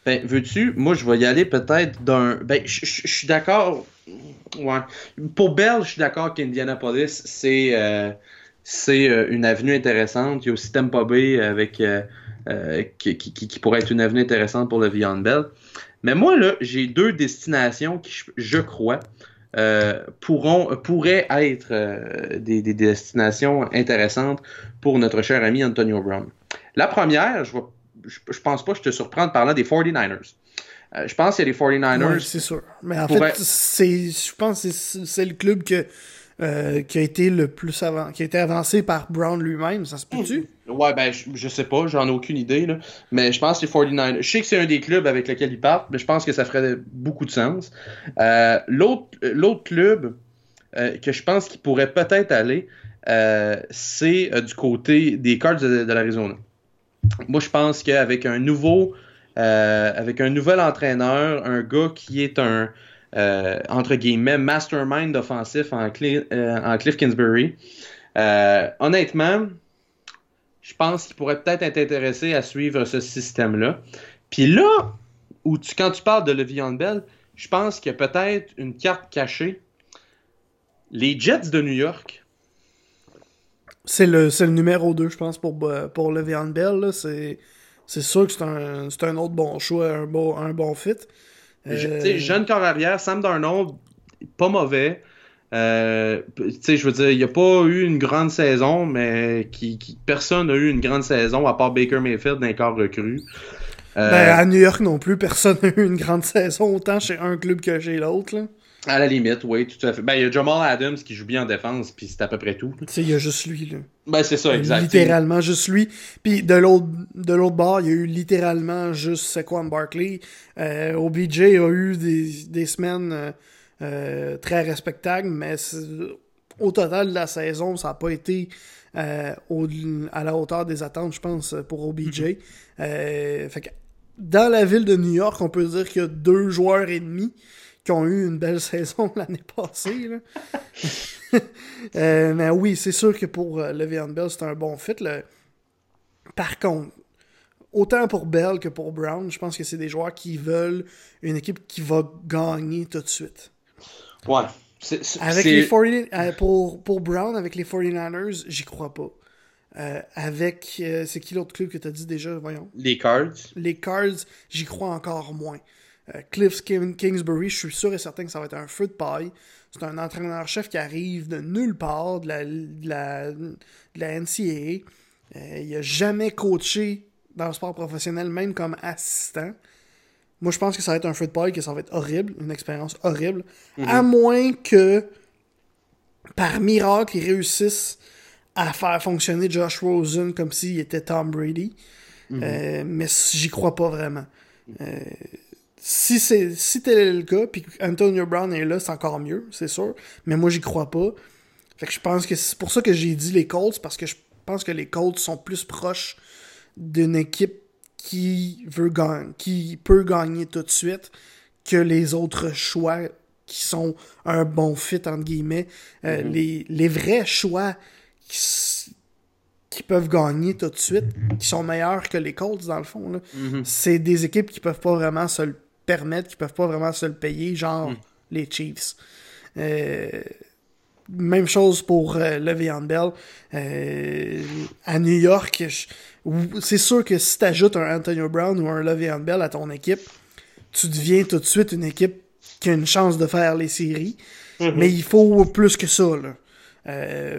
S1: Ben, veux-tu, moi je vais y aller peut-être d'un. Ben, je suis d'accord. Ouais. Pour Bell, je suis d'accord qu'Indianapolis, c'est euh, c'est euh, une avenue intéressante. Il y a aussi Tampa Bay avec, euh, qui, qui, qui, pourrait être une avenue intéressante pour le Vion Bell. Mais moi, là, j'ai deux destinations qui, je crois, euh, pourront, pourraient être euh, des, des, destinations intéressantes pour notre cher ami Antonio Brown. La première, je, ne je pense pas que je te surprends en parlant des 49ers. Euh, je pense qu'il y a les 49ers.
S2: Ouais, c'est sûr. Mais en fait, c'est, je pense que c'est le club que euh, qui a été le plus qui a été avancé par Brown lui-même, ça se peut-tu?
S1: Ouais, ben, je, sais pas, j'en ai aucune idée, là. Mais je pense que les 49 Je sais que c'est un des clubs avec lequel ils partent, mais je pense que ça ferait beaucoup de sens. Euh, l'autre club euh, que je pense qu'il pourrait peut-être aller, euh, c'est euh, du côté des Cards de, de l'Arizona. Moi, je pense qu'avec un nouveau, avec un nouvel entraîneur, un gars qui est un, euh, entre guillemets, mastermind offensif en, Cl euh, Cliff Kingsbury. Euh, honnêtement, je pense qu'il pourrait peut-être être intéressé à suivre ce système-là. Puis là, où quand tu parles de Le'Veon Bell, je pense qu'il y a peut-être une carte cachée. Les Jets de New York.
S2: C'est le, le numéro 2, je pense, pour, pour Bell. C'est sûr que c'est un, un autre bon choix, un un bon fit.
S1: Euh... Jeune corps arrière, Sam Darnold, pas mauvais. Euh, je veux dire, il n'y a pas eu une grande saison, mais qui, personne n'a eu une grande saison à part Baker Mayfield d'un corps recru.
S2: Euh, ben, à New York non plus, personne n'a eu une grande saison, autant chez un club que chez l'autre.
S1: À la limite, oui, tout à fait. Ben, il y a Jamal Adams qui joue bien en défense, puis c'est à peu près tout.
S2: Tu sais, il y a juste lui, là.
S1: Ben, c'est ça, exact.
S2: Littéralement, juste lui. Puis de l'autre, de l'autre bord, il y a eu littéralement juste Saquon Barkley. Euh, OBJ a eu des, des semaines euh, euh, très respectables, mais au total de la saison, ça n'a pas été euh, au, à la hauteur des attentes, je pense, pour OBJ. Mm-hmm. Euh, fait que dans la ville de New York, on peut dire qu'il y a deux joueurs et demi qui ont eu une belle saison l'année passée. euh, mais oui, c'est sûr que pour euh, Le'Veon Bell, c'est un bon fit. Par contre, autant pour Bell que pour Brown, je pense que c'est des joueurs qui veulent une équipe qui va gagner tout de suite.
S1: Ouais.
S2: avec les 40, euh, pour, pour Brown, avec les 49ers, j'y crois pas. Euh, avec. Euh, c'est qui l'autre club que tu as dit déjà Voyons?
S1: Les Cards.
S2: Les Cards, j'y crois encore moins. Euh, Cliff Kingsbury, je suis sûr et certain que ça va être un feu de paille. C'est un entraîneur-chef qui arrive de nulle part, de la, de la, de la NCAA. il a jamais coaché dans le sport professionnel, même comme assistant. Moi, je pense que ça va être un feu de paille, que ça va être horrible, une expérience horrible. Mm-hmm. À moins que, par miracle, ils réussissent à faire fonctionner Josh Rosen comme s'il était Tom Brady. Mm-hmm. mais j'y crois pas vraiment. Euh, si c'est si tel le cas, puis Antonio Brown est là, c'est encore mieux, c'est sûr. Mais moi, j'y crois pas. Fait que je pense que c'est pour ça que j'ai dit les Colts, parce que je pense que les Colts sont plus proches d'une équipe qui veut gagner, qui peut gagner tout de suite que les autres choix qui sont un bon fit entre guillemets. Euh, mm-hmm. les, les vrais choix qui, qui peuvent gagner tout de suite, qui sont meilleurs que les Colts dans le fond. Mm-hmm. C'est des équipes qui peuvent pas vraiment se le permettre, qui peuvent pas vraiment se le payer, genre hmm. les Chiefs. Euh, même chose pour euh, Le'Veon Bell. Euh, à New York, c'est sûr que si tu ajoutes un Antonio Brown ou un Le'Veon Bell à ton équipe, tu deviens tout de suite une équipe qui a une chance de faire les séries. Mm-hmm. Mais il faut plus que ça. Là.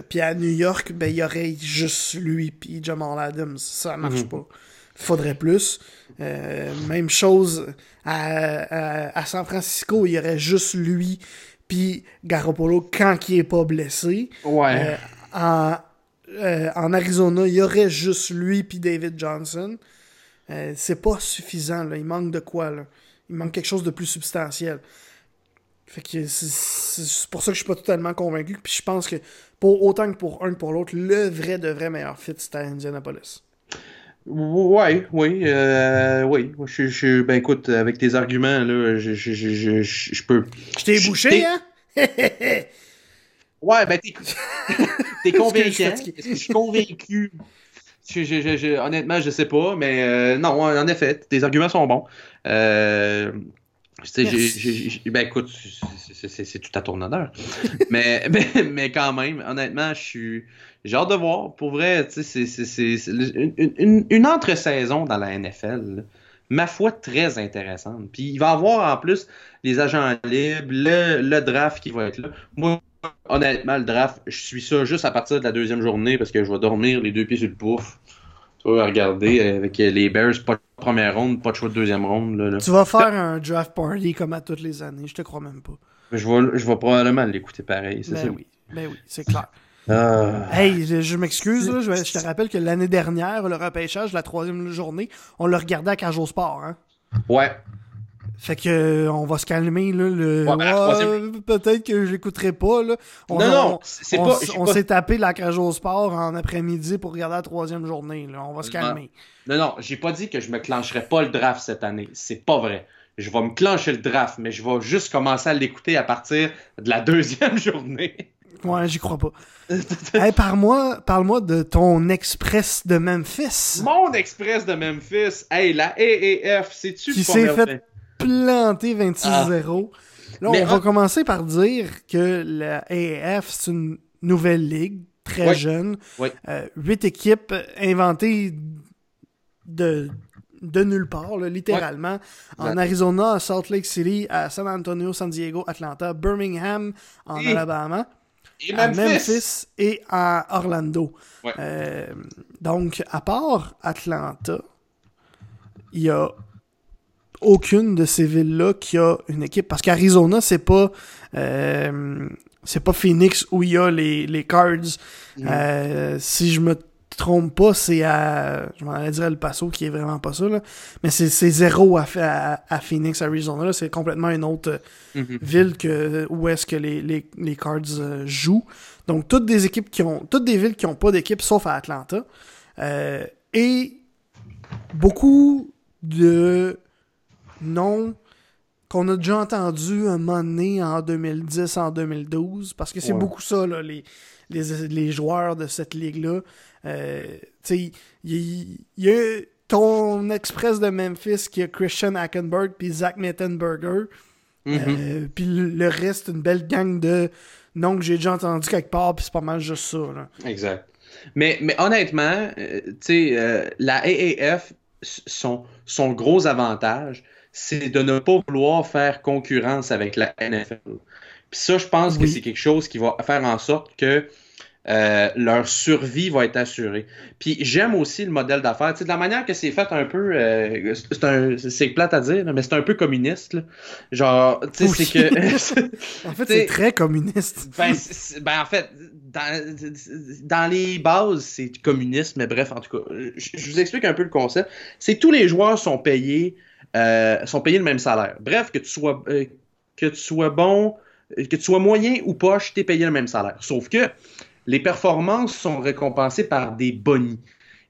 S2: puis à New York, ben, il y aurait juste lui puis Jamal Adams. Ça marche mm-hmm. pas. Faudrait plus. Même chose à, San Francisco, il y aurait juste lui puis Garoppolo quand il est pas blessé.
S1: Ouais.
S2: Euh, euh, en, Arizona, il y aurait juste lui puis David Johnson. Euh, c'est pas suffisant, là. Il manque de quoi, là. Il manque quelque chose de plus substantiel. Fait que c'est pour ça que je suis pas totalement convaincu. Puis je pense que pour autant que pour un que pour l'autre, le vrai de vrai meilleur fit, c'était Indianapolis.
S1: Ouais, oui, euh, oui. Je, je, ben écoute, avec tes arguments, là, je, je, je, je, peux.
S2: Je t'ai bouché, hein?
S1: ouais, ben t'es. Est-ce que je suis convaincu? honnêtement, je sais pas, mais euh, non, en effet, tes arguments sont bons. Euh, ben écoute, c'est tout à ton honneur. mais, mais, mais, quand même, honnêtement, je suis. J'ai hâte de voir. Pour vrai, c'est une, une, une entre-saison dans la NFL. ma foi, très intéressante. Puis il va y avoir en plus les agents libres, le, le draft qui va être là. Moi, honnêtement, le draft, je suis ça juste à partir de la deuxième journée parce que je vais dormir les deux pieds sur le pouf regarder avec les Bears, pas première ronde, pas de choix de deuxième ronde.
S2: Tu vas faire un draft party comme à toutes les années, je te crois même pas.
S1: Je vais, je vais probablement l'écouter pareil, c'est
S2: ben Oui. Ben oui, c'est clair. Ah. Hey, je, m'excuse, je, te rappelle que l'année dernière, le repêchage, la troisième journée, on le regardait à Cage Sport. Hein?
S1: Ouais.
S2: Fait que euh, on va se calmer là. Le... Ouais, Peut-être que je l'écouterai pas là.
S1: On, non non, c'est pas.
S2: On s'est tapé la cage au sport en après-midi pour regarder la troisième journée. Là. On va se calmer.
S1: Non non, j'ai pas dit que je me clencherais pas le draft cette année. C'est pas vrai. Je vais me clencher le draft, mais je vais juste commencer à l'écouter à partir de la deuxième journée.
S2: Ouais, j'y crois pas. hey, parle-moi, parle-moi de ton Express de Memphis.
S1: Mon Express de Memphis. Hey, la AAF, c'est-tu
S2: Qui s'est fait planté 26-0. Là, on va commencer par dire que la AAF, c'est une nouvelle ligue, très jeune.
S1: Euh,
S2: huit équipes inventées de de nulle part, littéralement. En Arizona, à Salt Lake City, à San Antonio, San Diego, Atlanta, Birmingham, en Alabama.
S1: Et à Memphis.
S2: et à Orlando. Euh, donc, à part Atlanta, il y a aucune de ces villes-là qui a une équipe. Parce qu'Arizona, c'est pas. Euh, c'est pas Phoenix où il y a les, les cards. Mm. Euh, si je me trompe pas, c'est à. Je m'en allais dire Le Paso, qui est vraiment pas ça, là. Mais c'est zéro à, à, Phoenix, Arizona. C'est complètement une autre mm-hmm. ville que où est-ce que les, les, les cards euh, jouent. Donc, toutes des équipes qui ont. Toutes des villes qui ont pas d'équipe, sauf à Atlanta. et beaucoup de non qu'on a déjà entendu un moment donné en 2010, en 2012, parce que c'est beaucoup ça, là, les, les, joueurs de cette ligue-là. Euh, tu sais, il y, a ton Express de Memphis qui a Christian Hackenberg puis Zach Mettenberger. Mm-hmm. Euh, puis le, reste, une belle gang de noms que j'ai déjà entendu quelque part, puis c'est pas mal juste ça. Là.
S1: Exact. Mais, mais honnêtement, euh, tu sais, la AAF, son, son gros avantage, c'est de ne pas vouloir faire concurrence avec la NFL. Puis ça, je pense que c'est quelque chose qui va faire en sorte que euh, leur survie va être assurée. Puis j'aime aussi le modèle d'affaires. Tu sais, de la manière que c'est fait un peu, euh, c'est plate à dire, mais c'est un peu communiste. Genre, tu sais, c'est
S2: que. en fait, c'est très communiste.
S1: Ben, ben, en fait, dans, dans les bases, c'est communiste, mais bref, en tout cas, je, je vous explique un peu le concept. C'est que tous les joueurs sont payés euh, sont payés le même salaire. Bref, que tu sois, euh, que tu sois bon, que tu sois moyen ou poche, tu es payé le même salaire. Sauf que les performances sont récompensées par des bonnies.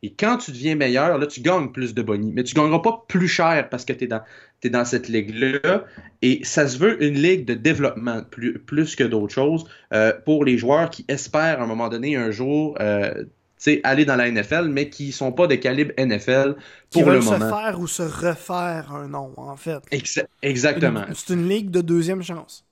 S1: Et quand tu deviens meilleur, là, tu gagnes plus de bonnies. Mais tu ne gagneras pas plus cher parce que tu es dans, dans cette ligue-là. Et ça se veut une ligue de développement plus, plus que d'autres choses euh, pour les joueurs qui espèrent à un moment donné un jour aller dans la NFL, mais qui sont pas de calibre NFL pour le moment.
S2: se faire ou se refaire un nom, en fait.
S1: exactement.
S2: C'est une ligue de deuxième chance.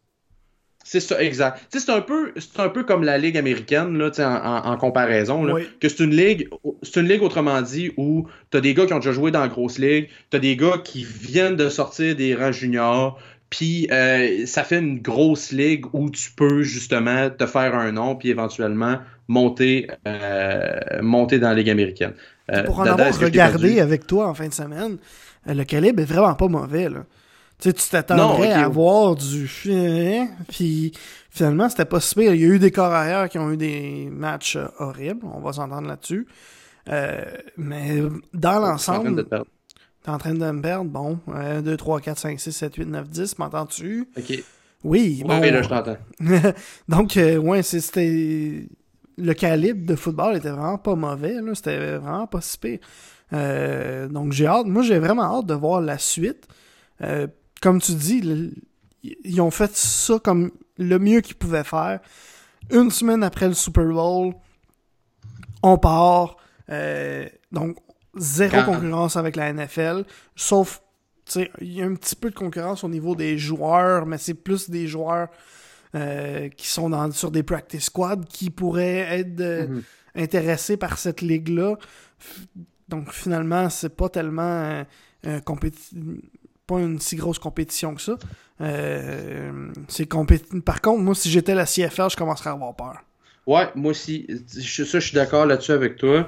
S1: C'est ça, exact. C'est un peu, c'est un peu comme la ligue américaine là, en, en, comparaison, que c'est une ligue, c'est une ligue autrement dit où tu as des gars qui ont déjà joué dans la grosse ligue, tu as des gars qui viennent de sortir des rangs juniors, puis euh, ça fait une grosse ligue où tu peux justement te faire un nom, puis éventuellement monter, euh, monter dans la Ligue américaine.
S2: Euh, pour en avoir regardé avec toi en fin de semaine, euh, le calibre est vraiment pas mauvais. Là. Tu sais, tu t'attendrais à avoir du... Puis finalement, c'était pas si pire. Il y a eu des corps ailleurs qui ont eu des matchs horribles. On va s'entendre là-dessus. mais dans l'ensemble... T'es en train de me perdre? Bon, 1, 2, 3, 4, 5, 6, 7, 8, 9, 10, m'entends-tu?
S1: OK.
S2: Oui,
S1: bon. Oui, là, je t'entends.
S2: Donc, ouais, c'était le calibre de football était vraiment pas mauvais. C'était vraiment pas si pire. Euh, donc j'ai hâte. Moi, j'ai vraiment hâte de voir la suite. Euh, comme tu dis, ils ont fait ça comme le mieux qu'ils pouvaient faire. Une semaine après le Super Bowl, on part. Euh, donc, zéro concurrence avec la NFL. Sauf, il y a un petit peu de concurrence au niveau des joueurs, mais c'est plus des joueurs euh, qui sont dans, sur des practice squads qui pourraient être euh, mhm. intéressés par cette ligue-là. Donc finalement, c'est pas tellement euh, pas une si grosse compétition que ça. c'est Par contre, moi, si j'étais la CFL, je commencerais à avoir peur.
S1: Ouais, moi aussi. Ça, je suis d'accord là-dessus avec toi.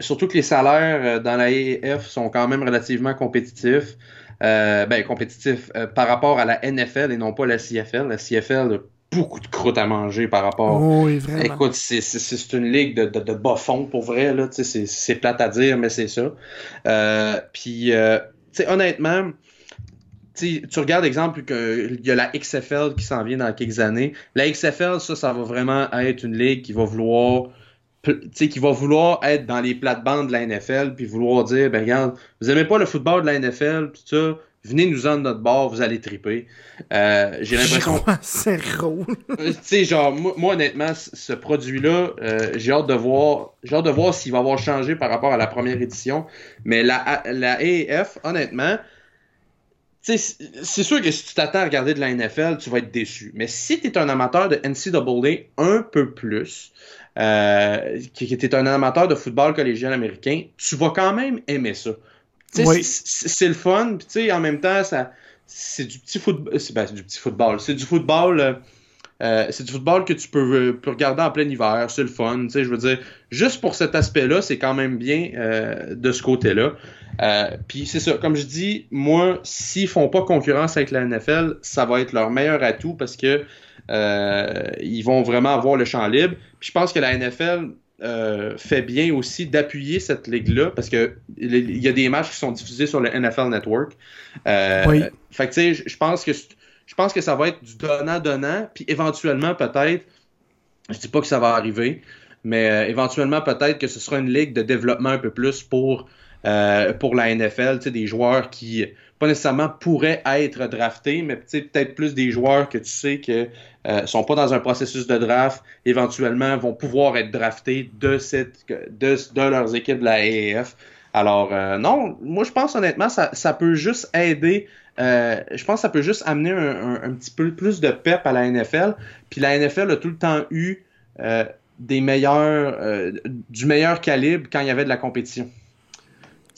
S1: surtout que les salaires dans la AF sont quand même relativement compétitifs. Euh, ben, compétitif euh, par rapport à la NFL et non pas la CFL. La CFL a beaucoup de croûte à manger par rapport.
S2: Oh oui, vraiment.
S1: Écoute, c'est une ligue de, de, bas fond pour vrai. C'est plate à dire, mais c'est ça. Euh, puis, honnêtement, tu regardes, exemple, qu'il y a la XFL qui s'en vient dans quelques années. La XFL, ça, ça va vraiment être une ligue qui va vouloir qui va vouloir être dans les plates-bandes de la NFL, puis vouloir dire, ben regarde, vous aimez pas le football de la NFL, tout ça, venez nous en de notre bord, vous allez triper. Euh, j'ai l'impression.
S2: C'est.
S1: Euh, tu sais, genre, moi, honnêtement, ce produit-là, euh, j'ai hâte de voir, j'ai hâte de voir s'il va avoir changé par rapport à la première édition. Mais la, la AAF, honnêtement, c'est sûr que si tu t'attends à regarder de la NFL, tu vas être déçu. Mais si tu es un amateur de NCAA un peu plus, euh, qui, était un amateur de football collégial américain, tu vas quand même aimer ça. c'est le fun, puis en même temps, ça c'est du petit football. Ben, c'est du petit football. C'est du football. Euh, euh, c'est du football que tu peux, regarder en plein hiver, c'est le fun. Je veux dire, juste pour cet aspect-là, c'est quand même bien euh, de ce côté-là. Puis c'est ça, comme je dis, moi, s'ils font pas concurrence avec la NFL, ça va être leur meilleur atout parce que ils vont vraiment avoir le champ libre. Puis je pense que la NFL euh, fait bien aussi d'appuyer cette ligue-là parce que il y a des matchs qui sont diffusés sur le NFL Network. Euh, oui. Fait que tu sais, je pense que je pense que ça va être du donnant-donnant, puis éventuellement peut-être, je dis pas que ça va arriver, mais euh, éventuellement peut-être que ce sera une ligue de développement un peu plus pour pour la NFL, des joueurs qui pas nécessairement pourraient être draftés, mais peut-être plus des joueurs que tu sais que euh, sont pas dans un processus de draft, éventuellement vont pouvoir être draftés de cette de, de leurs équipes de la AAF. Alors euh, non, moi je pense honnêtement ça, ça peut juste aider. Euh, je pense que ça peut juste amener un, un, petit peu plus de pep à la NFL. Puis la NFL a tout le temps eu euh, des meilleurs du meilleur calibre quand il y avait de la compétition.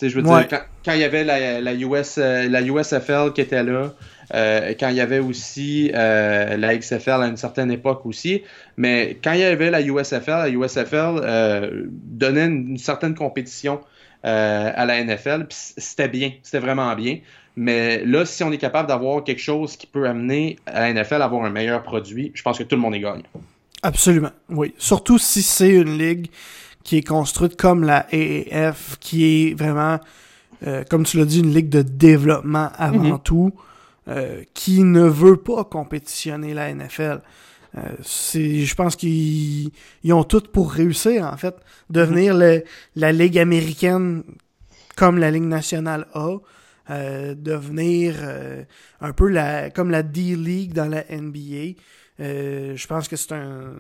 S1: Je veux dire, quand, il y avait la, la, US, euh, la USFL qui était là, euh, quand il y avait aussi euh, la XFL à une certaine époque aussi, mais quand il y avait la USFL, la USFL donnait une, certaine compétition à la NFL, c'était bien, c'était vraiment bien. Mais là, si on est capable d'avoir quelque chose qui peut amener à la NFL à avoir un meilleur produit, je pense que tout le monde est gagnant.
S2: Absolument, oui. Surtout si c'est une ligue qui est construite comme la AAF, qui est vraiment, euh, comme tu l'as dit, une ligue de développement avant mhm. tout, euh, qui ne veut pas compétitionner la NFL. Euh, c'est, je pense qu'ils ont tout pour réussir, en fait, devenir mhm. la ligue américaine comme la ligue nationale a, devenir un peu la, comme la D-League dans la NBA. je pense que c'est un,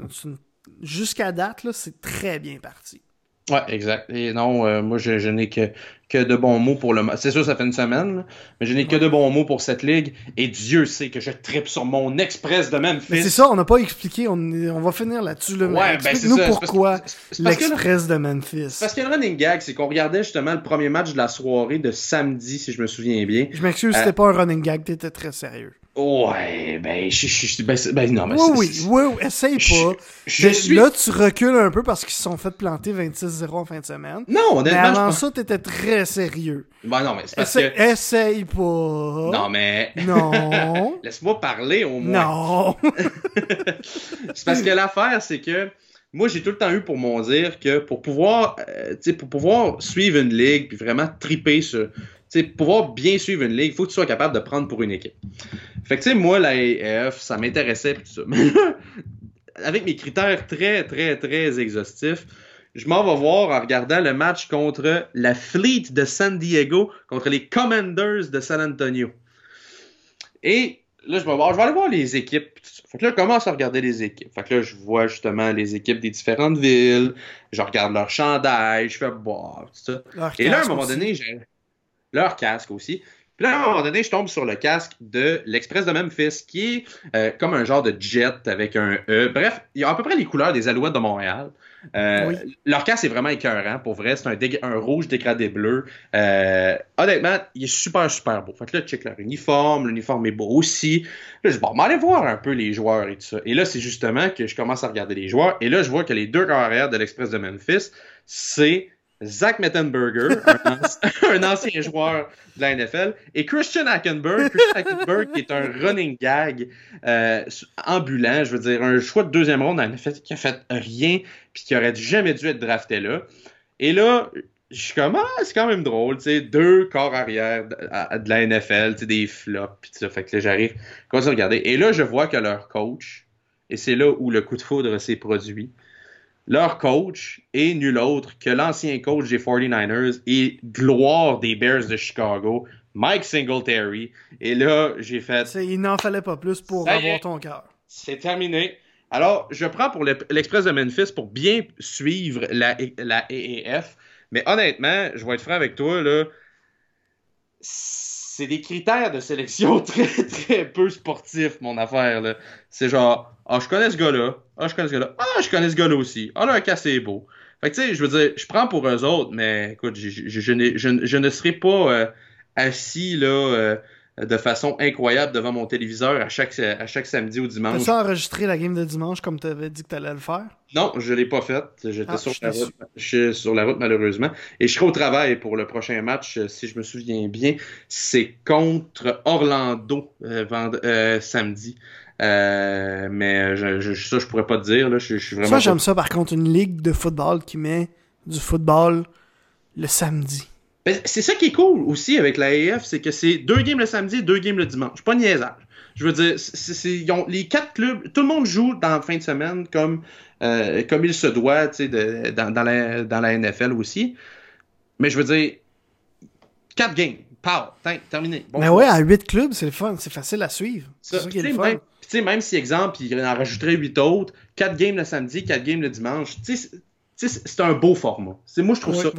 S2: jusqu'à date, c'est très bien parti.
S1: Ouais, exact. Et non, euh, moi, je, n'ai que, que de bons mots pour le. C'est sûr, ça fait une semaine, mais je n'ai que de bons mots pour cette ligue. Et Dieu sait que je tripe sur mon Express de Memphis.
S2: Mais c'est ça, on n'a pas expliqué. On, on va finir là-dessus. Là, ouais, ben nous pourquoi l'Express de Memphis.
S1: Parce que le running gag, c'est qu'on regardait justement le premier match de la soirée de samedi, si je me souviens bien.
S2: Je m'excuse, euh, c'était pas un running gag, t'étais très sérieux.
S1: Ouais, ben, je, je, ben, ben non, mais
S2: Oui, oui, oui, essaye pas. Je, suis... Là, tu recules un peu parce qu'ils se sont fait planter 26-0 en fin de semaine.
S1: Non,
S2: honnêtement. Mais avant ça, t'étais très sérieux.
S1: Ben non, mais c'est parce
S2: essaye,
S1: que...
S2: Essaye pas.
S1: Non, mais...
S2: Non.
S1: Laisse-moi parler, au moins.
S2: Non.
S1: c'est parce que l'affaire, c'est que moi, j'ai tout le temps eu pour mon dire que pour pouvoir, euh, pour pouvoir suivre une ligue puis vraiment triper sur, pour pouvoir bien suivre une ligue, il faut que tu sois capable de prendre pour une équipe. Fait que, tu sais, moi, la AF, ça m'intéressait, tout ça. Mais avec mes critères très, très, très exhaustifs, je m'en vais voir en regardant le match contre la Fleet de San Diego contre les Commanders de San Antonio. Et là, je vais, voir, je vais aller voir les équipes. Fait que là, je commence à regarder les équipes. Fait que là, je vois justement les équipes des différentes villes. Je regarde leur chandail. Je fais boire, tout ça. Et là, à un moment donné, j'ai leur casque aussi. Puis là, à un moment donné, je tombe sur le casque de l'Express de Memphis, qui est euh, comme un genre de jet avec un E. Bref, il y a à peu près les couleurs des Alouettes de Montréal. Euh, leur casque est vraiment écœurant, pour vrai. C'est un, un, rouge dégradé bleu. Euh, honnêtement, il est super, super beau. Fait que là, check leur uniforme. L'uniforme est beau aussi. Là, je dis, bon, aller voir un peu les joueurs et tout ça. Et là, c'est justement que je commence à regarder les joueurs. Et là, je vois que les deux carrières de l'Express de Memphis, c'est Zach Mettenberger, un, ancien joueur de la NFL, et Christian Hackenberg. Christian Hackenberg qui est un running gag euh, ambulant, je veux dire, un choix de deuxième ronde en NFL qui a fait rien, puis qui aurait jamais dû être drafté là. Et là, je suis comme, ah, c'est quand même drôle, tu sais, deux corps arrière de, la NFL, tu sais, des flops, puis ça. Fait que là, j'arrive, commence à regarder. Et là, je vois que leur coach, et c'est là où le coup de foudre s'est produit, leur coach est nul autre que l'ancien coach des 49ers et gloire des Bears de Chicago, Mike Singletary. Et là, j'ai fait.
S2: Il n'en fallait pas plus pour avoir ton cœur.
S1: C'est terminé. Alors, je prends pour l'Express de Memphis pour bien suivre la, la AAF. Mais honnêtement, je vais être franc avec toi, là c'est des critères de sélection très, très peu sportifs, mon affaire. C'est genre, ah, je connais ce gars-là. Ah, je connais ce gars-là. Ah, je connais ce gars-là aussi. Ah, là, cas, c'est beau. Fait que tu sais, je veux dire, je prends pour eux autres, mais écoute, je, je, je, je ne serai pas euh, assis là euh, de façon incroyable devant mon téléviseur à chaque, à chaque samedi ou dimanche.
S2: T'as-tu enregistré la game de dimanche comme tu avais dit que tu allais le faire?
S1: Non, je l'ai pas fait. J'étais ah, sur, la route, je suis sur la route malheureusement. Et je serai au travail pour le prochain match, euh, si je me souviens bien. C'est contre Orlando euh, samedi. Euh, mais je, je, ça, je pourrais pas te dire. Là. Je, suis vraiment
S2: ça, j'aime ça, par contre, une ligue de football qui met du football le samedi.
S1: Ben, c'est ça qui est cool aussi avec la AF, c'est que c'est deux games le samedi deux games le dimanche. Pas niaisage. Je veux dire, ont, les quatre clubs, tout le monde joue dans la fin de semaine comme, euh, comme il se doit de, dans, dans, la, dans la NFL aussi. Mais je veux dire, quatre games. Pow, terminé.
S2: mais ouais, à huit clubs, c'est le fun, c'est facile à suivre. C'est ça, qui est le fun.
S1: Même, même si, exemple, il en rajouterait huit autres, quatre games le samedi, quatre games le dimanche, c'est un beau format. moi, je trouve, ça,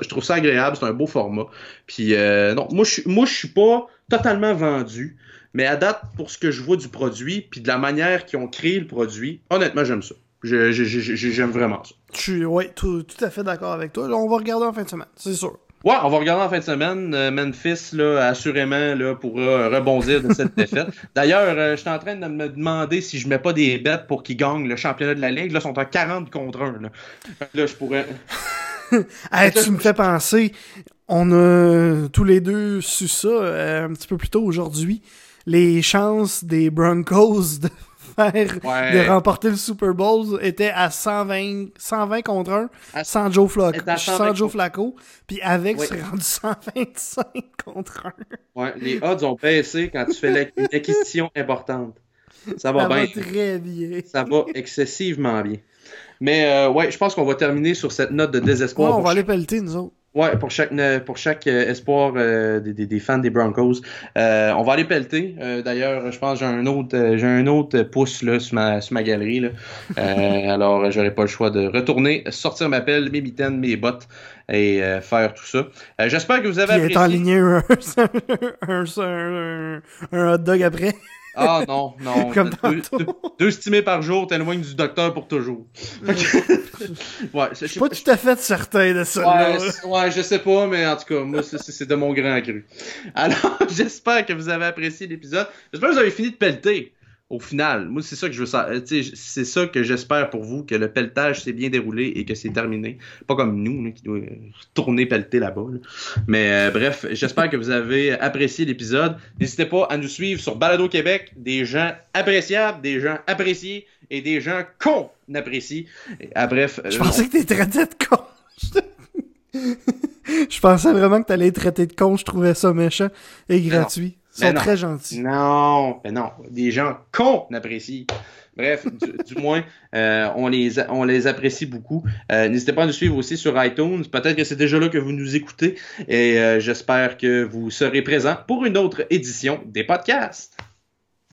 S1: je trouve, ça, agréable, c'est un beau format. Puis, euh, non, moi, je moi, suis pas totalement vendu, mais à date, pour ce que je vois du produit, puis de la manière qu'ils ont créé le produit, honnêtement, j'aime ça. J'aime vraiment ça.
S2: Je suis, ouais, tout, tout à fait d'accord avec toi. on va regarder en fin de semaine, c'est sûr.
S1: Ouais, on va regarder en fin de semaine. Euh, Memphis, là, assurément, là, pourra rebondir de cette défaite. D'ailleurs, euh, je suis en train de me demander si je mets pas des bêtes pour qu'ils gagnent le championnat de la Ligue. Là, ils sont à 40 contre 1. Là, là je pourrais...
S2: tu me fais penser, on a tous les deux su ça euh, un petit peu plus tôt aujourd'hui. Les chances des Broncos de de remporter le Super Bowl était à 120, 120 contre 1 sans Joe Flacco. Sans Joe Flacco puis avec, c'est rendu 125 contre
S1: 1. Ouais, les odds ont baissé quand tu fais une acquisition importante. Ça va,
S2: Ça
S1: va
S2: très bien.
S1: Ça va excessivement bien. Mais euh, ouais, je pense qu'on va terminer sur cette note de désespoir.
S2: on va aller pelleter, nous autres.
S1: Ouais, pour chaque pour chaque euh, espoir euh, des, des, fans des Broncos. Euh, on va aller pelleter. D'ailleurs, je pense que j'ai un autre j'ai un autre pouce là sur ma, sur ma galerie. Là. alors j'aurai pas le choix de retourner, sortir ma pelle, mes mitaines, mes bottes et faire tout ça. J'espère que vous avez
S2: Puis apprécié. un, un, un, un hot dog après.
S1: Ah non, non. Comme deux, deux, stimés par jour, t'éloignes du docteur pour toujours. ouais,
S2: je suis pas tout à fait certain de ça.
S1: Ouais, ouais, je sais pas, mais en tout cas, moi, c'est de mon grand cru. Alors, j'espère que vous avez apprécié l'épisode. J'espère que vous avez fini de pelleter au final, moi, c'est ça que je veux euh, C'est ça que j'espère pour vous, que le pelletage s'est bien déroulé et que c'est terminé. Pas comme nous, qui doit tourner pelleter là-bas. Mais euh, bref, j'espère que vous avez apprécié l'épisode. N'hésitez pas à nous suivre sur Balado Québec. Des gens appréciables, des gens appréciés et des gens qu'on apprécie. Ah, bref.
S2: Je pensais que t'étais traité de con. je pensais vraiment que t'allais être traité de con. Je trouvais ça méchant et gratuit. Ils sont très gentils.
S1: Non, mais non. Des gens qu'on apprécie. Bref, du, moins, euh, on, les, on les apprécie beaucoup. Euh, n'hésitez pas à nous suivre aussi sur iTunes. Peut-être que c'est déjà là que vous nous écoutez. Et euh, j'espère que vous serez présents pour une autre édition des podcasts.